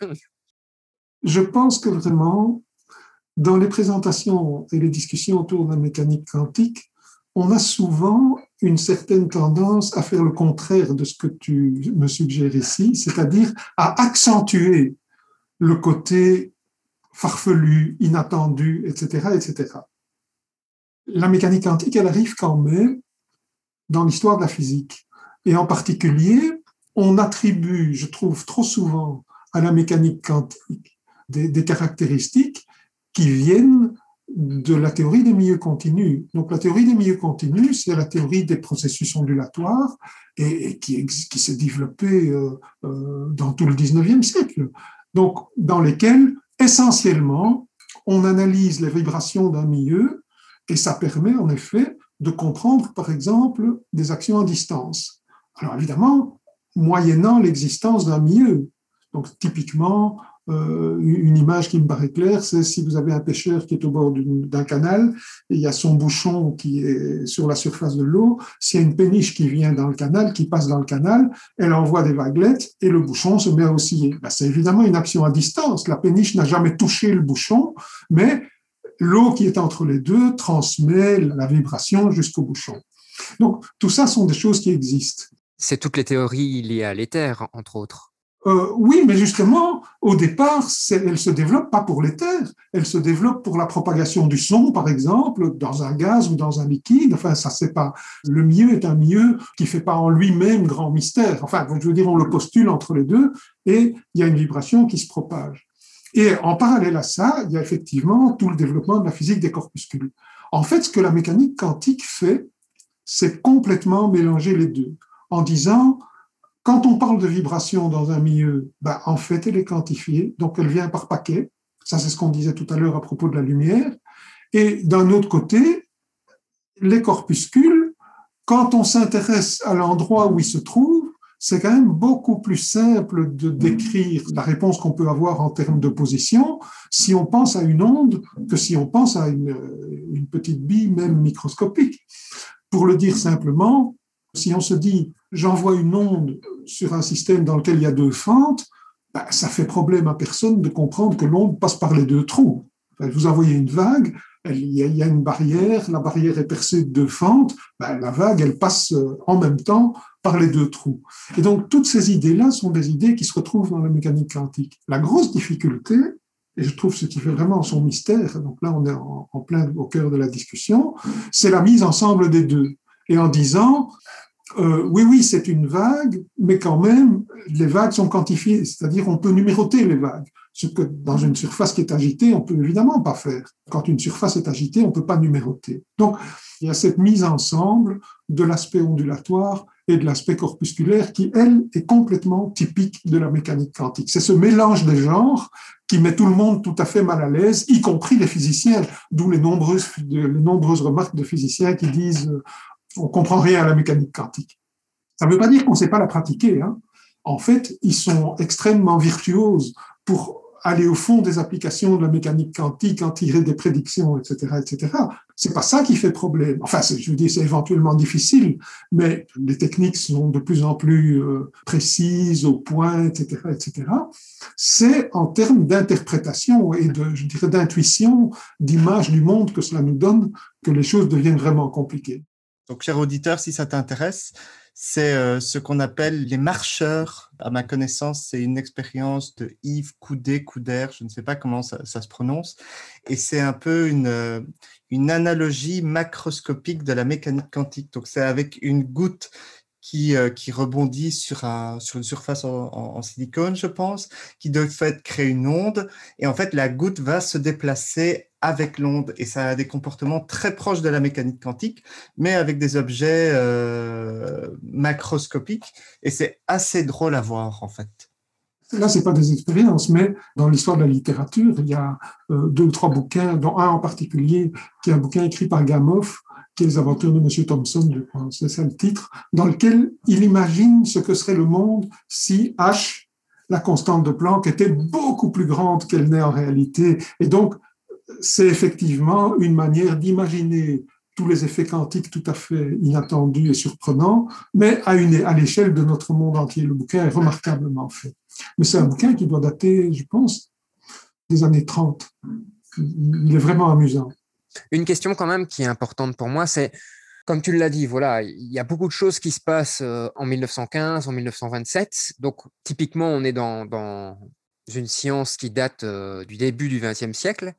je pense que vraiment, dans les présentations et les discussions autour de la mécanique quantique, on a souvent une certaine tendance à faire le contraire de ce que tu me suggères ici, c'est-à-dire à accentuer le côté farfelu, inattendu, etc., etc. La mécanique quantique, elle arrive quand même dans l'histoire de la physique. Et en particulier, on attribue, je trouve trop souvent, à la mécanique quantique des, caractéristiques qui viennent de la théorie des milieux continus. Donc la théorie des milieux continus, c'est la théorie des processus ondulatoires et, qui, s'est développée euh, euh, dans tout le 19e siècle. Donc dans lesquels essentiellement on analyse les vibrations d'un milieu et ça permet en effet de comprendre par exemple des actions à distance. Alors évidemment, moyennant l'existence d'un milieu. Donc typiquement, euh, une image qui me paraît claire, c'est si vous avez un pêcheur qui est au bord d'un canal et il y a son bouchon qui est sur la surface de l'eau. S'il y a une péniche qui vient dans le canal, qui passe dans le canal, elle envoie des vaguelettes et le bouchon se met à osciller. Ben, c'est évidemment une action à distance. La péniche n'a jamais touché le bouchon, mais l'eau qui est entre les deux transmet la vibration jusqu'au bouchon. Donc, tout ça sont des choses qui existent. C'est toutes les théories liées à l'éther, entre autres. Euh, oui, mais justement, au départ, elle se développe pas pour l'éther, elle se développe pour la propagation du son, par exemple, dans un gaz ou dans un liquide. Enfin, ça c'est pas. Le milieu est un milieu qui fait pas en lui-même grand mystère. Enfin, je veux dire, on le postule entre les deux, et il y a une vibration qui se propage. Et en parallèle à ça, il y a effectivement tout le développement de la physique des corpuscules. En fait, ce que la mécanique quantique fait, c'est complètement mélanger les deux, en disant quand on parle de vibration dans un milieu, ben, en fait, elle est quantifiée, donc elle vient par paquet. Ça, c'est ce qu'on disait tout à l'heure à propos de la lumière. Et d'un autre côté, les corpuscules, quand on s'intéresse à l'endroit où ils se trouvent, c'est quand même beaucoup plus simple de décrire la réponse qu'on peut avoir en termes de position si on pense à une onde que si on pense à une, une petite bille, même microscopique. Pour le dire simplement, si on se dit j'envoie une onde sur un système dans lequel il y a deux fentes, ben, ça fait problème à personne de comprendre que l'onde passe par les deux trous. vous envoyez une vague, il y, a une barrière, la barrière est percée de deux fentes, ben, la vague, elle passe euh, en même temps par les deux trous. Et donc, toutes ces idées-là sont des idées qui se retrouvent dans la mécanique quantique. La grosse difficulté, et je trouve ce qui fait vraiment son mystère, donc là on est en, en plein au cœur de la discussion, c'est la mise ensemble des deux. Et en disant, euh, oui, oui, c'est une vague, mais quand même, les vagues sont quantifiées, c'est-à-dire on peut numéroter les vagues, ce que dans une surface qui est agitée, on peut évidemment pas faire. Quand une surface est agitée, on peut pas numéroter. Donc, il y a cette mise ensemble de l'aspect ondulatoire et de l'aspect corpusculaire qui, elle, est complètement typique de la mécanique quantique. C'est ce mélange des genres qui met tout le monde tout à fait mal à l'aise, y compris les physiciens, d'où les nombreuses, les nombreuses remarques de physiciens qui disent on comprend rien à la mécanique quantique. Ça ne veut pas dire qu'on ne sait pas la pratiquer. Hein. En fait, ils sont extrêmement virtuoses pour aller au fond des applications de la mécanique quantique, en tirer des prédictions, etc., etc. C'est pas ça qui fait problème. Enfin, je veux dire, c'est éventuellement difficile, mais les techniques sont de plus en plus euh, précises, au point, etc., etc. C'est en termes d'interprétation et de, je dirais, d'intuition, d'image du monde que cela nous donne que les choses deviennent vraiment compliquées. Donc, cher auditeur, si ça t'intéresse, c'est euh, ce qu'on appelle les marcheurs. À ma connaissance, c'est une expérience de Yves Coudet, Couder, je ne sais pas comment ça, se prononce. Et c'est un peu une, euh, une analogie macroscopique de la mécanique quantique. Donc, c'est avec une goutte qui, euh, qui rebondit sur, un, sur une surface en, silicone, je pense, qui de fait crée une onde. Et en fait, la goutte va se déplacer avec l'onde et ça a des comportements très proches de la mécanique quantique, mais avec des objets euh, macroscopiques. Et c'est assez drôle à voir, en fait. Là, c'est pas des expériences, mais dans l'histoire de la littérature, il y a euh, deux ou trois bouquins, dont un en particulier, qui est un bouquin écrit par Gamow, qui est les aventures de M. Thompson, je crois, c'est ça le titre, dans lequel il imagine ce que serait le monde si H, la constante de Planck, était beaucoup plus grande qu'elle n'est en réalité. Et donc, c'est effectivement une manière d'imaginer tous les effets quantiques tout à fait inattendus et surprenants, mais à, une, à l'échelle de notre monde entier. Le bouquin est remarquablement fait. Mais c'est un bouquin qui doit dater, je pense, des années 30. Il est vraiment amusant. Une question quand même qui est importante pour moi, c'est, comme tu l'as dit, voilà, il y a beaucoup de choses qui se passent euh, en 1915, en 1927. Donc, typiquement, on est dans, dans une science qui date du début du XXe siècle,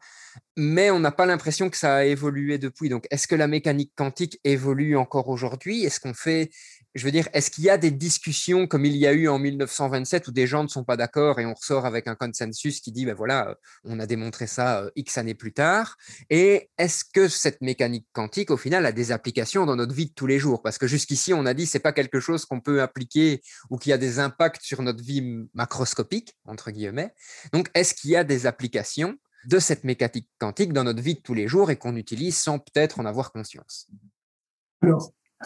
mais on n'a pas l'impression que ça a évolué depuis. Donc, est-ce que la mécanique quantique évolue encore aujourd'hui? Est-ce qu'on fait je veux dire, est-ce qu'il y a des discussions comme il y a eu en 1927 où des gens ne sont pas d'accord et on ressort avec un consensus qui dit, ben voilà, euh, on a démontré ça euh, X années plus tard? Et est-ce que cette mécanique quantique, au final, a des applications dans notre vie de tous les jours? Parce que jusqu'ici, on a dit, c'est pas quelque chose qu'on peut appliquer ou qui a des impacts sur notre vie macroscopique, entre guillemets. Donc, est-ce qu'il y a des applications de cette mécanique quantique dans notre vie de tous les jours et qu'on utilise sans peut-être en avoir conscience?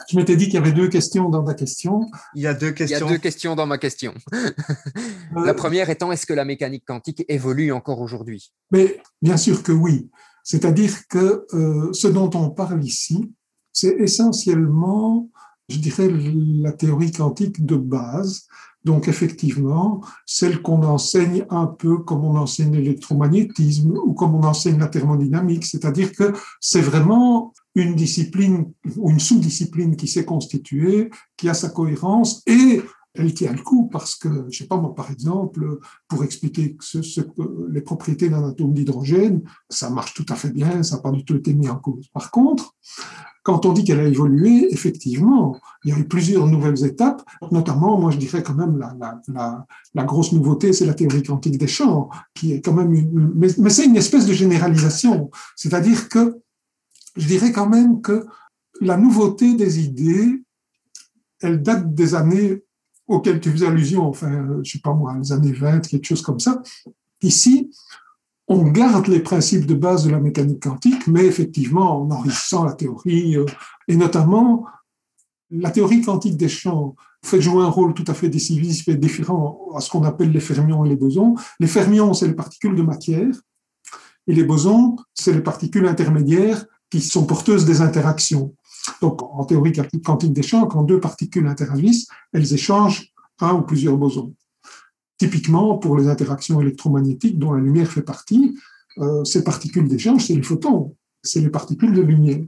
Je m'étais dit qu'il y avait deux questions dans ta question. Il y a deux questions. Il y a deux questions dans ma question. la première étant, est-ce que la mécanique quantique évolue encore aujourd'hui? Mais bien sûr que oui. C'est-à-dire que euh, ce dont on parle ici, c'est essentiellement, je dirais, la théorie quantique de base. Donc effectivement, celle qu'on enseigne un peu comme on enseigne l'électromagnétisme ou comme on enseigne la thermodynamique, c'est-à-dire que c'est vraiment une discipline ou une sous-discipline qui s'est constituée, qui a sa cohérence et elle tient le coup parce que, je sais pas moi, par exemple, pour expliquer les propriétés d'un atome d'hydrogène, ça marche tout à fait bien, ça n'a pas du tout été mis en cause. Par contre, quand on dit qu'elle a évolué, effectivement, il y a eu plusieurs nouvelles étapes, notamment, moi je dirais quand même, la, la, la, grosse nouveauté, c'est la théorie quantique des champs, qui est quand même mais c'est une espèce de généralisation. C'est-à-dire que je dirais quand même que la nouveauté des idées, elle date des années auxquelles tu faisais allusion, enfin, je sais pas moi, les années 20, quelque chose comme ça. Ici, on garde les principes de base de la mécanique quantique, mais effectivement en enrichissant la théorie, euh, et notamment la théorie quantique des champs fait jouer un rôle tout à fait décisif et différent à ce qu'on appelle les fermions et les bosons. Les fermions, c'est les particules de matière, et les bosons, c'est les particules intermédiaires qui sont porteuses des interactions. Donc, en théorie quantique champs, quand deux particules interagissent, elles échangent un ou plusieurs bosons. Typiquement, pour les interactions électromagnétiques dont la lumière fait partie, euh, ces particules d'échange, c'est les photons, c'est les particules de lumière.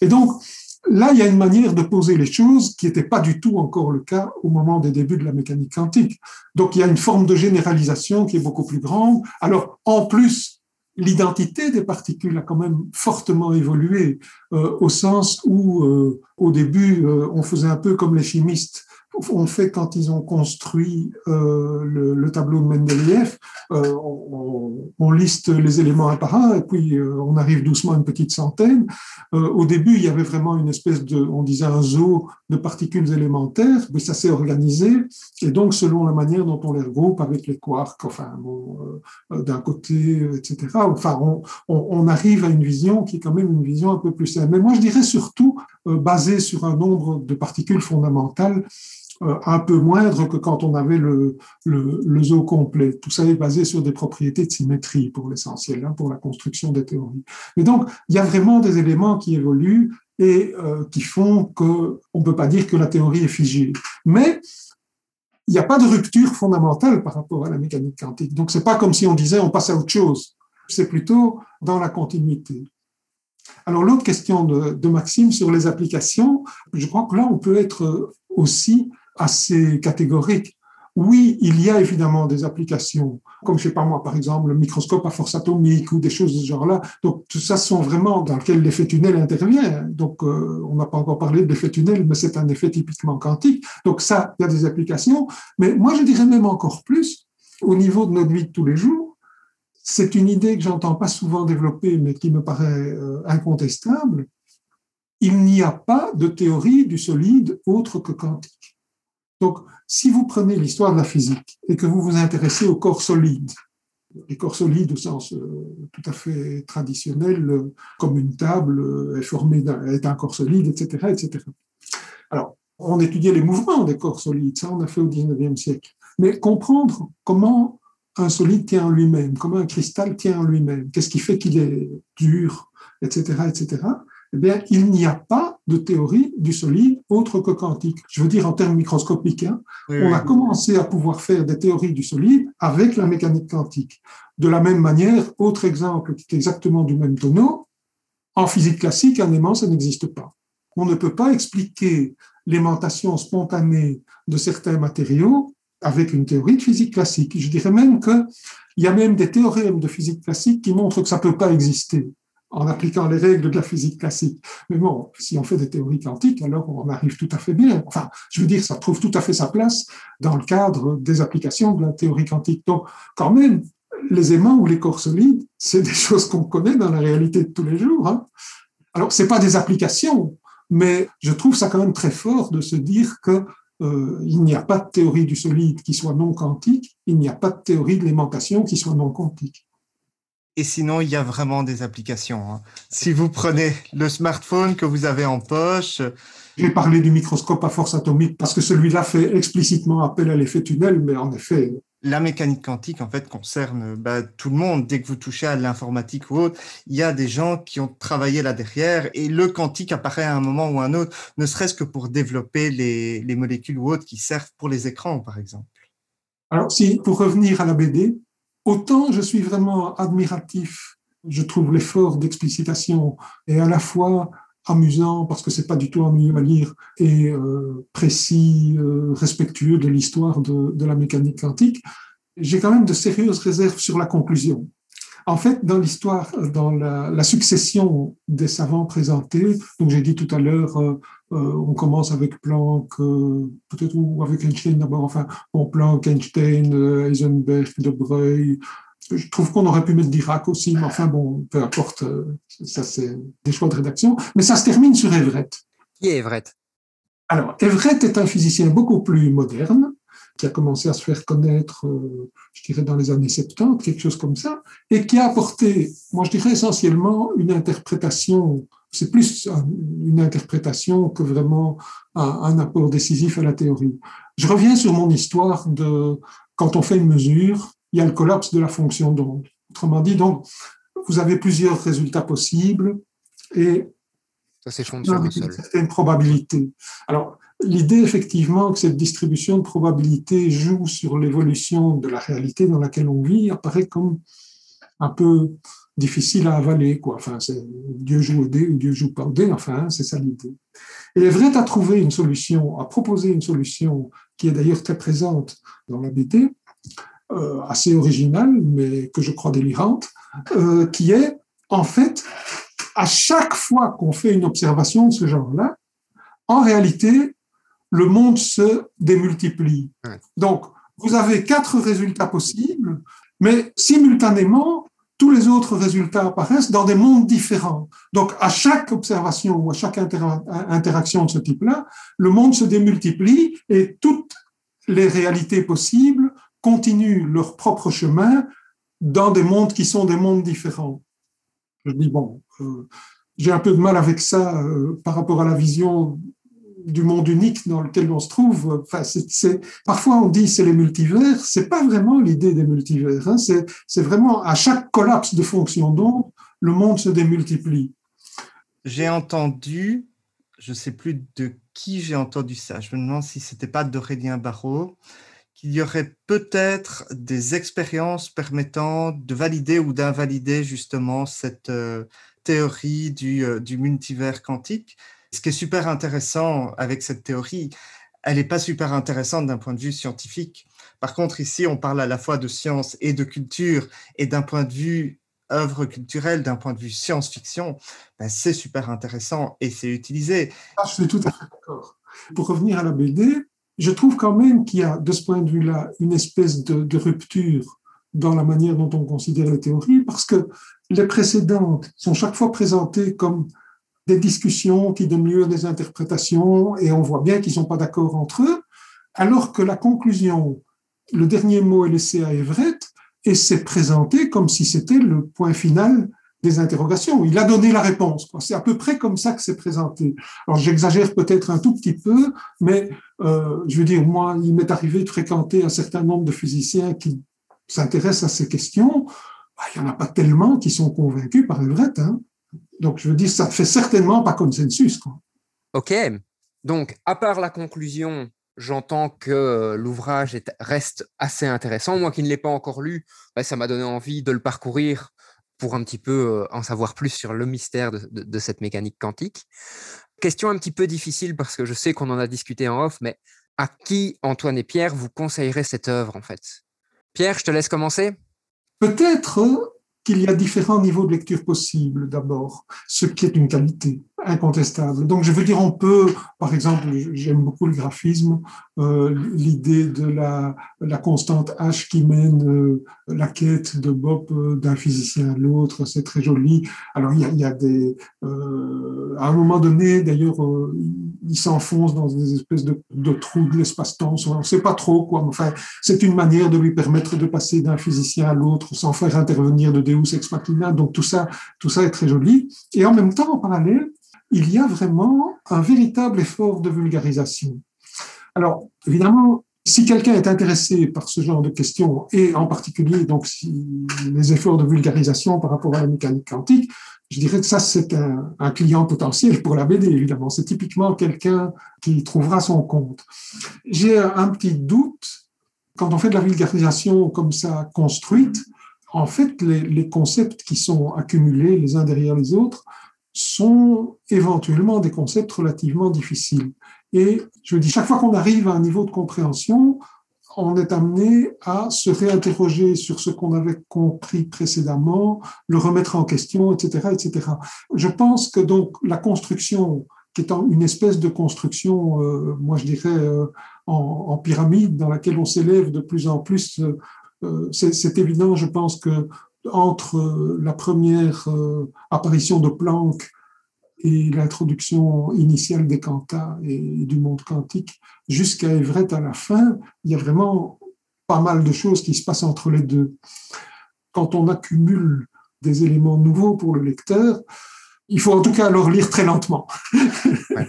Et donc, là, il y a une manière de poser les choses qui n'était pas du tout encore le cas au moment des débuts de la mécanique quantique. Donc, il y a une forme de généralisation qui est beaucoup plus grande. Alors, en plus, l'identité des particules a quand même fortement évolué euh, au sens où euh, au début euh, on faisait un peu comme les chimistes ont fait quand ils ont construit euh, le, le, tableau de Mendeleïev. Euh, on, liste les éléments un par un et puis euh, on arrive doucement à une petite centaine. Au début, il y avait vraiment une espèce de, on disait un zoo de particules élémentaires, mais ça s'est organisé et donc selon la manière dont on les regroupe avec les quarks, enfin bon, d'un côté, etc. Enfin, on, on, arrive à une vision qui est quand même une vision un peu plus simple. Mais moi, je dirais surtout basée sur un nombre de particules fondamentales un peu moindre que quand on avait le, le, zoo complet. Tout ça est basé sur des propriétés de symétrie pour l'essentiel, hein, pour la construction des théories. Mais donc, il y a vraiment des éléments qui évoluent et euh, qui font que on peut pas dire que la théorie est figée. Mais il n'y a pas de rupture fondamentale par rapport à la mécanique quantique. Donc, c'est pas comme si on disait on passe à autre chose. C'est plutôt dans la continuité. Alors, l'autre question de Maxime sur les applications, je crois que là, on peut être aussi assez catégorique. Oui, il y a évidemment des applications, comme je sais pas moi, par exemple, le microscope à force atomique ou des choses de ce genre-là. Donc, tout ça sont vraiment dans lequel l'effet tunnel intervient. Donc, euh, on n'a pas encore parlé de l'effet tunnel, mais c'est un effet typiquement quantique. Donc, ça, il y a des applications. Mais moi, je dirais même encore plus, au niveau de notre vie de tous les jours, c'est une idée que j'entends pas souvent développer, mais qui me paraît euh, incontestable. Il n'y a pas de théorie du solide autre que quantique. Donc, si vous prenez l'histoire de la physique et que vous vous intéressez au corps solide, les corps solides au sens euh, tout à fait traditionnel, euh, comme une table euh, est formée d'un, est un corps solide, etc., etc. Alors, on étudiait les mouvements des corps solides, ça on a fait au 19e siècle. Mais comprendre comment un solide tient en lui-même, comment un cristal tient en lui-même, qu'est-ce qui fait qu'il est dur, etc., etc., eh bien, il n'y a pas de théorie du solide autre que quantique. Je veux dire en termes microscopiques. Hein. Oui, on a commencé à pouvoir faire des théories du solide avec la mécanique quantique. De la même manière, autre exemple qui est exactement du même tonneau, en physique classique, un aimant, ça n'existe pas. On ne peut pas expliquer l'aimantation spontanée de certains matériaux avec une théorie de physique classique. Je dirais même qu'il y a même des théorèmes de physique classique qui montrent que ça ne peut pas exister en appliquant les règles de la physique classique. Mais bon, si on fait des théories quantiques, alors on arrive tout à fait bien. Enfin, je veux dire, ça trouve tout à fait sa place dans le cadre des applications de la théorie quantique. Donc, quand même, les aimants ou les corps solides, c'est des choses qu'on connaît dans la réalité de tous les jours. Hein. Alors, c'est pas des applications, mais je trouve ça quand même très fort de se dire que euh, il n'y a pas de théorie du solide qui soit non quantique, il n'y a pas de théorie de l'aimantation qui soit non quantique. Et sinon, il y a vraiment des applications. Hein. Si vous prenez le smartphone que vous avez en poche. J'ai parlé du microscope à force atomique parce que celui-là fait explicitement appel à l'effet tunnel, mais en effet. La mécanique quantique, en fait, concerne bah, tout le monde. Dès que vous touchez à l'informatique ou autre, il y a des gens qui ont travaillé là derrière et le quantique apparaît à un moment ou à un autre, ne serait-ce que pour développer les, les molécules ou autres qui servent pour les écrans, par exemple. Alors, si, pour revenir à la BD, Autant je suis vraiment admiratif, je trouve l'effort d'explicitation est à la fois amusant parce que c'est pas du tout ennuyeux à lire et euh, précis, euh, respectueux de l'histoire de, la mécanique quantique. J'ai quand même de sérieuses réserves sur la conclusion. En fait, dans l'histoire, dans la, succession des savants présentés, donc j'ai dit tout à l'heure, euh, euh, on commence avec Planck, euh, peut-être ou avec Einstein d'abord, enfin, bon, Planck, Einstein, Heisenberg, De Broglie. Je trouve qu'on aurait pu mettre Dirac aussi, mais enfin bon, peu importe, ça c'est des choix de rédaction. Mais ça se termine sur Everett. Qui est Everett? Alors, Everett est un physicien beaucoup plus moderne, qui a commencé à se faire connaître, euh, je dirais, dans les années 70, quelque chose comme ça, et qui a apporté, moi je dirais essentiellement une interprétation, c'est plus une interprétation que vraiment un, apport décisif à la théorie. Je reviens sur mon histoire de quand on fait une mesure, il y a le collapse de la fonction d'onde. Autrement dit, donc, vous avez plusieurs résultats possibles et ça sur une probabilité. Alors, L'idée, effectivement, que cette distribution de probabilité joue sur l'évolution de la réalité dans laquelle on vit apparaît comme un peu difficile à avaler. Quoi. Enfin, Dieu joue au dé ou Dieu joue pas au dé, enfin, c'est ça l'idée. Et Everett a trouvé une solution, a proposé une solution qui est d'ailleurs très présente dans la BD, euh, assez originale, mais que je crois délirante, euh, qui est, en fait, à chaque fois qu'on fait une observation de ce genre-là, en réalité, le monde se démultiplie. Donc, vous avez quatre résultats possibles, mais simultanément, tous les autres résultats apparaissent dans des mondes différents. Donc, à chaque observation ou à chaque interaction de ce type-là, le monde se démultiplie et toutes les réalités possibles continuent leur propre chemin dans des mondes qui sont des mondes différents. Je dis, bon, euh, j'ai un peu de mal avec ça euh, par rapport à la vision du monde unique dans lequel on se trouve. Enfin, parfois on dit c'est les multivers, c'est pas vraiment l'idée des multivers. Hein. C'est, vraiment à chaque collapse de fonction d'onde, le monde se démultiplie. J'ai entendu, je sais plus de qui j'ai entendu ça. Je me demande si c'était pas d'Aurélien Barrault qu'il y aurait peut-être des expériences permettant de valider ou d'invalider justement cette euh, théorie du, euh, du multivers quantique ce qui est super intéressant avec cette théorie, elle n'est pas super intéressante d'un point de vue scientifique. Par contre, ici, on parle à la fois de science et de culture, et d'un point de vue œuvre culturelle, d'un point de vue science-fiction, ben, c'est super intéressant et c'est utilisé. Ah, je suis tout à fait d'accord. Pour revenir à la BD, je trouve quand même qu'il y a, de ce point de vue-là, une espèce de, de rupture dans la manière dont on considère les théories, parce que les précédentes sont chaque fois présentées comme des discussions qui donnent lieu à des interprétations et on voit bien qu'ils sont pas d'accord entre eux, alors que la conclusion, le dernier mot est laissé à Everett et c'est présenté comme si c'était le point final des interrogations. Il a donné la réponse. C'est à peu près comme ça que c'est présenté. Alors j'exagère peut-être un tout petit peu, mais euh, je veux dire, moi, il m'est arrivé de fréquenter un certain nombre de physiciens qui s'intéressent à ces questions. Bah, il n'y en a pas tellement qui sont convaincus par Everett. Hein. Donc, je veux dire, ça fait certainement pas consensus. Quoi. OK. Donc, à part la conclusion, j'entends que euh, l'ouvrage reste assez intéressant. Moi qui ne l'ai pas encore lu, bah, ça m'a donné envie de le parcourir pour un petit peu euh, en savoir plus sur le mystère de, cette mécanique quantique. Question un petit peu difficile parce que je sais qu'on en a discuté en off, mais à qui, Antoine et Pierre, vous conseillerez cette œuvre en fait? Pierre, je te laisse commencer. Peut-être qu'il y a différents niveaux de lecture possibles. D'abord, ce qui est une qualité incontestable. Donc je veux dire, on peut, par exemple, j'aime beaucoup le graphisme, euh, l'idée de la, constante H qui mène euh, la quête de Bob euh, d'un physicien à l'autre, c'est très joli. Alors il y a, des, à un moment donné, d'ailleurs, il s'enfonce dans des espèces de, de trous de l'espace-temps, on ne sait pas trop quoi, enfin, c'est une manière de lui permettre de passer d'un physicien à l'autre sans faire intervenir de Deus ex. Donc tout ça, tout ça est très joli. Et en même temps, en parallèle, il y a vraiment un véritable effort de vulgarisation. Alors, évidemment, si quelqu'un est intéressé par ce genre de questions, et en particulier donc si les efforts de vulgarisation par rapport à la mécanique quantique, je dirais que ça, c'est un, client potentiel pour la BD, évidemment. C'est typiquement quelqu'un qui trouvera son compte. J'ai un petit doute, quand on fait de la vulgarisation comme ça construite, en fait, les concepts qui sont accumulés les uns derrière les autres sont éventuellement des concepts relativement difficiles. Et je dis, chaque fois qu'on arrive à un niveau de compréhension, on est amené à se réinterroger sur ce qu'on avait compris précédemment, le remettre en question, etc., etc. Je pense que donc la construction, qui est une espèce de construction, euh, moi je dirais euh, en, pyramide, dans laquelle on s'élève de plus en plus, euh, c'est évident, je pense que entre la première apparition de Planck et l'introduction initiale des quantas et du monde quantique jusqu'à Everett à la fin, il y a vraiment pas mal de choses qui se passent entre les deux. Quand on accumule des éléments nouveaux pour le lecteur, il faut en tout cas alors lire très lentement. Ouais.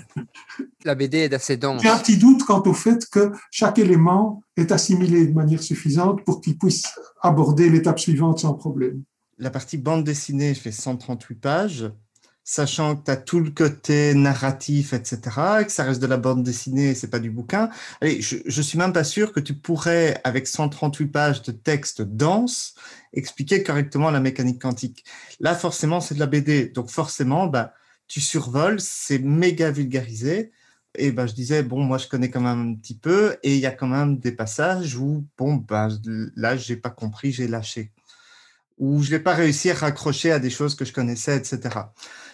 La BD est assez dense. J'ai un petit doute quant au fait que chaque élément est assimilé de manière suffisante pour qu'il puisse aborder l'étape suivante sans problème. La partie bande dessinée fait 138 pages sachant que tu as tout le côté narratif, etc., et que ça reste de la bande dessinée, c'est pas du bouquin. Allez, je, je suis même pas sûr que tu pourrais, avec 138 pages de texte dense, expliquer correctement la mécanique quantique. Là, forcément, c'est de la BD, donc forcément, bah, tu survoles, c'est méga vulgarisé. Et ben, je disais, bon, moi, je connais quand même un petit peu, et il y a quand même des passages où, bon, ben, là, j'ai pas compris, j'ai lâché où je n'ai pas réussi à raccrocher à des choses que je connaissais, etc.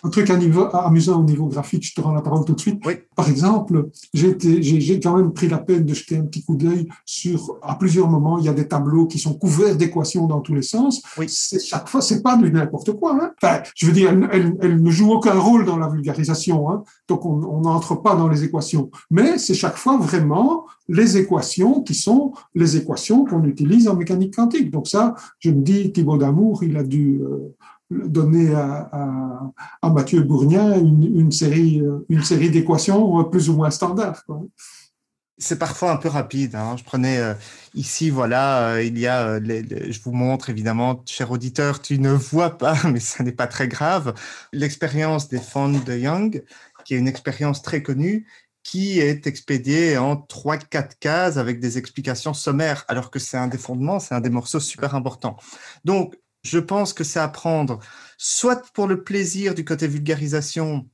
Un truc à niveau, amusant au niveau graphique, je te rends la parole tout de suite. Oui. Par exemple, j'ai quand même pris la peine de jeter un petit coup d'œil sur, à plusieurs moments, il y a des tableaux qui sont couverts d'équations dans tous les sens. Oui. Chaque fois, c'est pas du n'importe quoi. Hein. Enfin, je veux dire, elle, elle, elle, ne joue aucun rôle dans la vulgarisation, hein. donc on n'entre pas dans les équations. Mais c'est chaque fois vraiment les équations qui sont les équations qu'on utilise en mécanique quantique. Donc ça, je me dis, Thibaut Damour, il a dû euh, donner à, Mathieu série, euh, une série d'équations plus ou moins standards. C'est parfois un peu rapide. Hein. Je prenais euh, ici, voilà, euh, il y a, euh, je vous montre évidemment, cher auditeur, tu ne vois pas, mais ce n'est pas très grave, l'expérience des fonds de Young, qui est une expérience très connue qui est expédié en 3-4 cases avec des explications sommaires, alors que c'est un des fondements, c'est un des morceaux super importants. Donc, je pense que c'est à prendre soit pour le plaisir du côté vulgarisation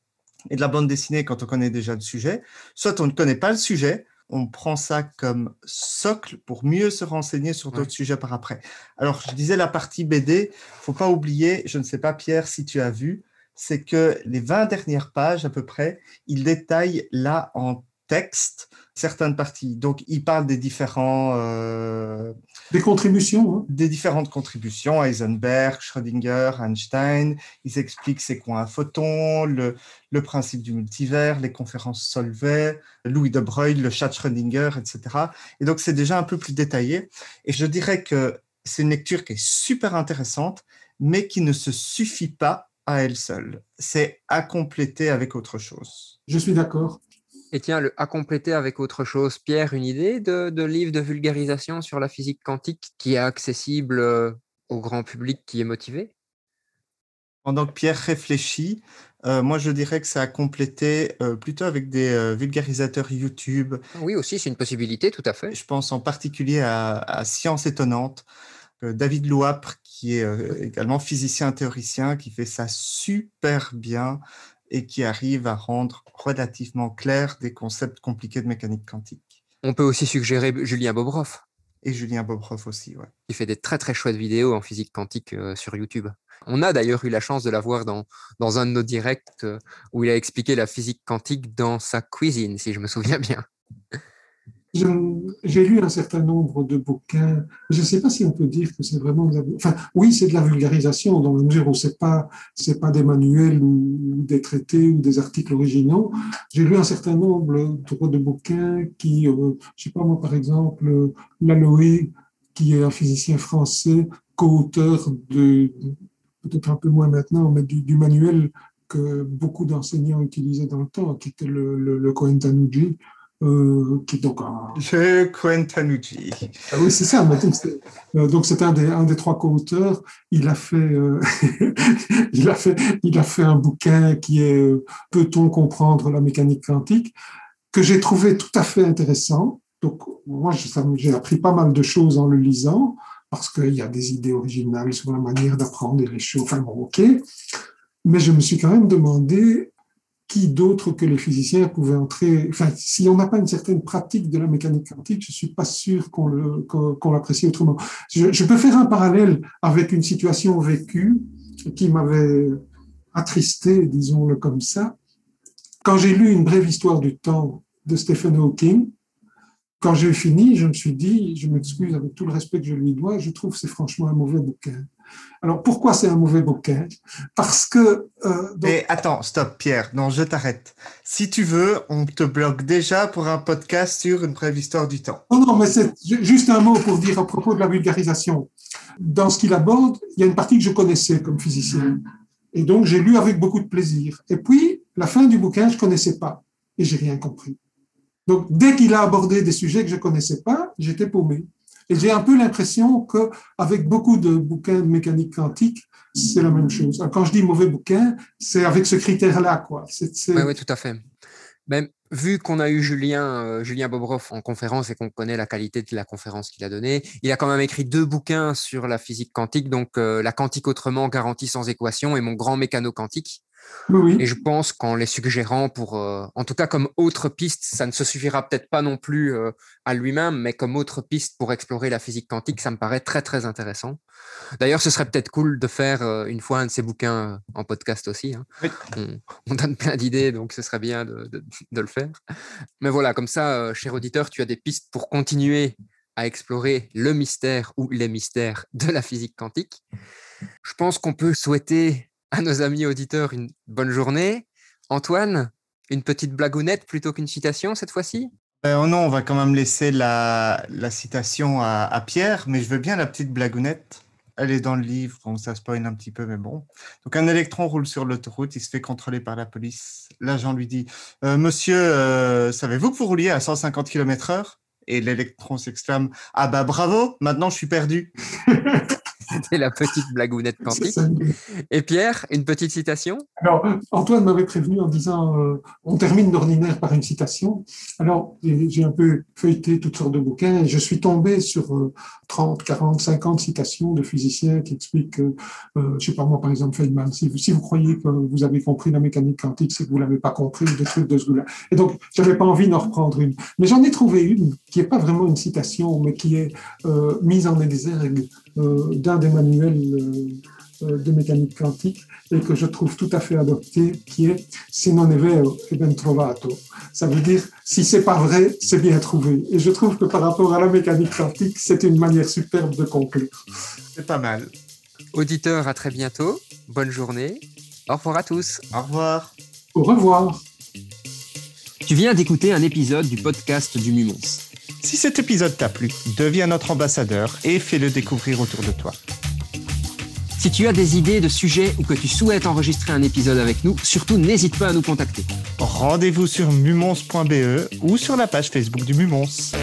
et de la bande dessinée quand on connaît déjà le sujet, soit on ne connaît pas le sujet, on prend ça comme socle pour mieux se renseigner sur d'autres ouais. sujets par après. Alors, je disais la partie BD, faut pas oublier, je ne sais pas Pierre si tu as vu, c'est que les 20 dernières pages à peu près, il détaille là en texte certaines parties. Donc, il parle des différents... Euh, des contributions. Hein. Des différentes contributions, Heisenberg, Schrödinger, Einstein. Ils expliquent c'est quoi un photon, le, le principe du multivers, les conférences Solvay, Louis de Broglie, le chat Schrödinger, etc. Et donc, c'est déjà un peu plus détaillé. Et je dirais que c'est une lecture qui est super intéressante, mais qui ne se suffit pas à elle seule. C'est à compléter avec autre chose. Je suis d'accord. Et tiens, le à compléter avec autre chose, Pierre, une idée de, de livre de vulgarisation sur la physique quantique qui est accessible euh, au grand public qui est motivé? Pendant que Pierre réfléchit, euh, moi je dirais que ça a complété euh, plutôt avec des euh, vulgarisateurs YouTube. Oui, aussi, c'est une possibilité, tout à fait. Je pense en particulier à, à Science étonnante, David Louapre, qui est également physicien théoricien, qui fait ça super bien et qui arrive à rendre relativement clair des concepts compliqués de mécanique quantique. On peut aussi suggérer Julien Bobroff. Et Julien Bobroff aussi, ouais. Il fait des très très chouettes vidéos en physique quantique euh, sur YouTube. On a d'ailleurs eu la chance de la voir dans, dans un de nos directs euh, où il a expliqué la physique quantique dans sa cuisine, si je me souviens bien. J'ai lu un certain nombre de bouquins. Je ne sais pas si on peut dire que c'est vraiment enfin, oui, c'est de la vulgarisation dans la mesure où c'est pas, c'est pas des manuels ou des traités ou des articles originaux. J'ai lu un certain nombre de bouquins qui, euh, je sais pas moi, par exemple, Laloé, qui est un physicien français, co-auteur de, peut-être un peu moins maintenant, mais du, manuel que beaucoup d'enseignants utilisaient dans le temps, qui était le, le, le euh, qui donc un... Ah oui, c'est ça. Euh, donc c'est un des, un des trois co-auteurs. Il a fait, euh, il a fait, il a fait un bouquin qui est Peut-on comprendre la mécanique quantique que j'ai trouvé tout à fait intéressant. Donc moi, j'ai appris pas mal de choses en le lisant parce qu'il y a des idées originales sur la manière d'apprendre les choses. Enfin bon, ok. Mais je me suis quand même demandé qui d'autre que les physiciens pouvaient entrer? Enfin, si on n'a pas une certaine pratique de la mécanique quantique, je suis pas sûr qu'on l'apprécie autrement. Je, je, peux faire un parallèle avec une situation vécue qui m'avait attristé, disons-le comme ça. Quand j'ai lu Une brève histoire du temps de Stephen Hawking, quand j'ai fini, je me suis dit, je m'excuse avec tout le respect que je lui dois, je trouve que c'est franchement un mauvais bouquin. Alors pourquoi c'est un mauvais bouquin? Parce que. Euh, Mais attends, stop, Pierre. Non, je t'arrête. Si tu veux, on te bloque déjà pour un podcast sur une brève histoire du temps. Non, non, mais c'est juste un mot pour dire à propos de la vulgarisation. Dans ce qu'il aborde, il y a une partie que je connaissais comme physicien. Et donc, j'ai lu avec beaucoup de plaisir. Et puis, la fin du bouquin, je connaissais pas. Et j'ai rien compris. Donc, dès qu'il a abordé des sujets que je connaissais pas, j'étais paumé. Et j'ai un peu l'impression qu'avec beaucoup de bouquins de mécanique quantique, c'est la même chose. Quand je dis mauvais bouquin, c'est avec ce critère-là, quoi. Oui, oui, tout à fait. Même vu qu'on a eu Julien, euh, Julien Bobroff en conférence et qu'on connaît la qualité de la conférence qu'il a donnée, il a quand même écrit deux bouquins sur la physique quantique, donc euh, La quantique autrement, garantie sans équation et Mon grand mécano quantique. Et je pense qu'en les suggérant pour, euh, en tout cas comme autre piste, ça ne se suffira peut-être pas non plus euh, à lui-même, mais comme autre piste pour explorer la physique quantique, ça me paraît très très intéressant. D'ailleurs, ce serait peut-être cool de faire euh, une fois un de ces bouquins en podcast aussi. Hein. On, donne plein d'idées, donc ce serait bien de, de, le faire. Mais voilà, comme ça, cher auditeur, tu as des pistes pour continuer à explorer le mystère ou les mystères de la physique quantique. Je pense qu'on peut souhaiter à nos amis auditeurs une bonne journée. Antoine, une petite blagounette plutôt qu'une citation cette fois-ci? Euh, oh Non, on va quand même laisser la, citation à, Pierre, mais je veux bien la petite blagounette. Elle est dans le livre, bon, ça spoil un petit peu, mais bon. Donc un électron roule sur l'autoroute, il se fait contrôler par la police. L'agent lui dit euh, Monsieur, euh, savez-vous que vous rouliez à 150 km/h Et l'électron s'exclame Ah bah bravo, maintenant je suis perdu. C'était la petite blagounette quantique. Et Pierre, une petite citation? Alors, Antoine m'avait prévenu en disant euh, on termine d'ordinaire par une citation. Alors, j'ai un peu feuilleté toutes sortes de bouquins et je suis tombé sur 30, 40, 50 citations de physiciens qui expliquent, euh, euh, je sais pas moi, par exemple, Feynman, si vous, si vous croyez que vous avez compris la mécanique quantique, c'est que vous l'avez pas compris, des trucs de ce goût-là. Et donc, j'avais pas envie d'en reprendre une. Mais j'en ai trouvé une qui est pas vraiment une citation, mais qui est euh, mise en exergue euh, d'un des manuels euh, euh, de mécanique quantique et que je trouve tout à fait adopté, qui est Si non è vero, è ben trovato. Ça veut dire si c'est pas vrai, c'est bien trouvé. Et je trouve que par rapport à la mécanique quantique, c'est une manière superbe de conclure. C'est pas mal. Auditeurs, à très bientôt. Bonne journée. Au revoir à tous. Au revoir. Au revoir. Tu viens d'écouter un épisode du podcast du Mumons. Si cet épisode t'a plu, deviens notre ambassadeur et fais-le découvrir autour de toi. Si tu as des idées de sujets ou que tu souhaites enregistrer un épisode avec nous, surtout n'hésite pas à nous contacter. Rendez-vous sur mumons.be ou sur la page Facebook du Mumons.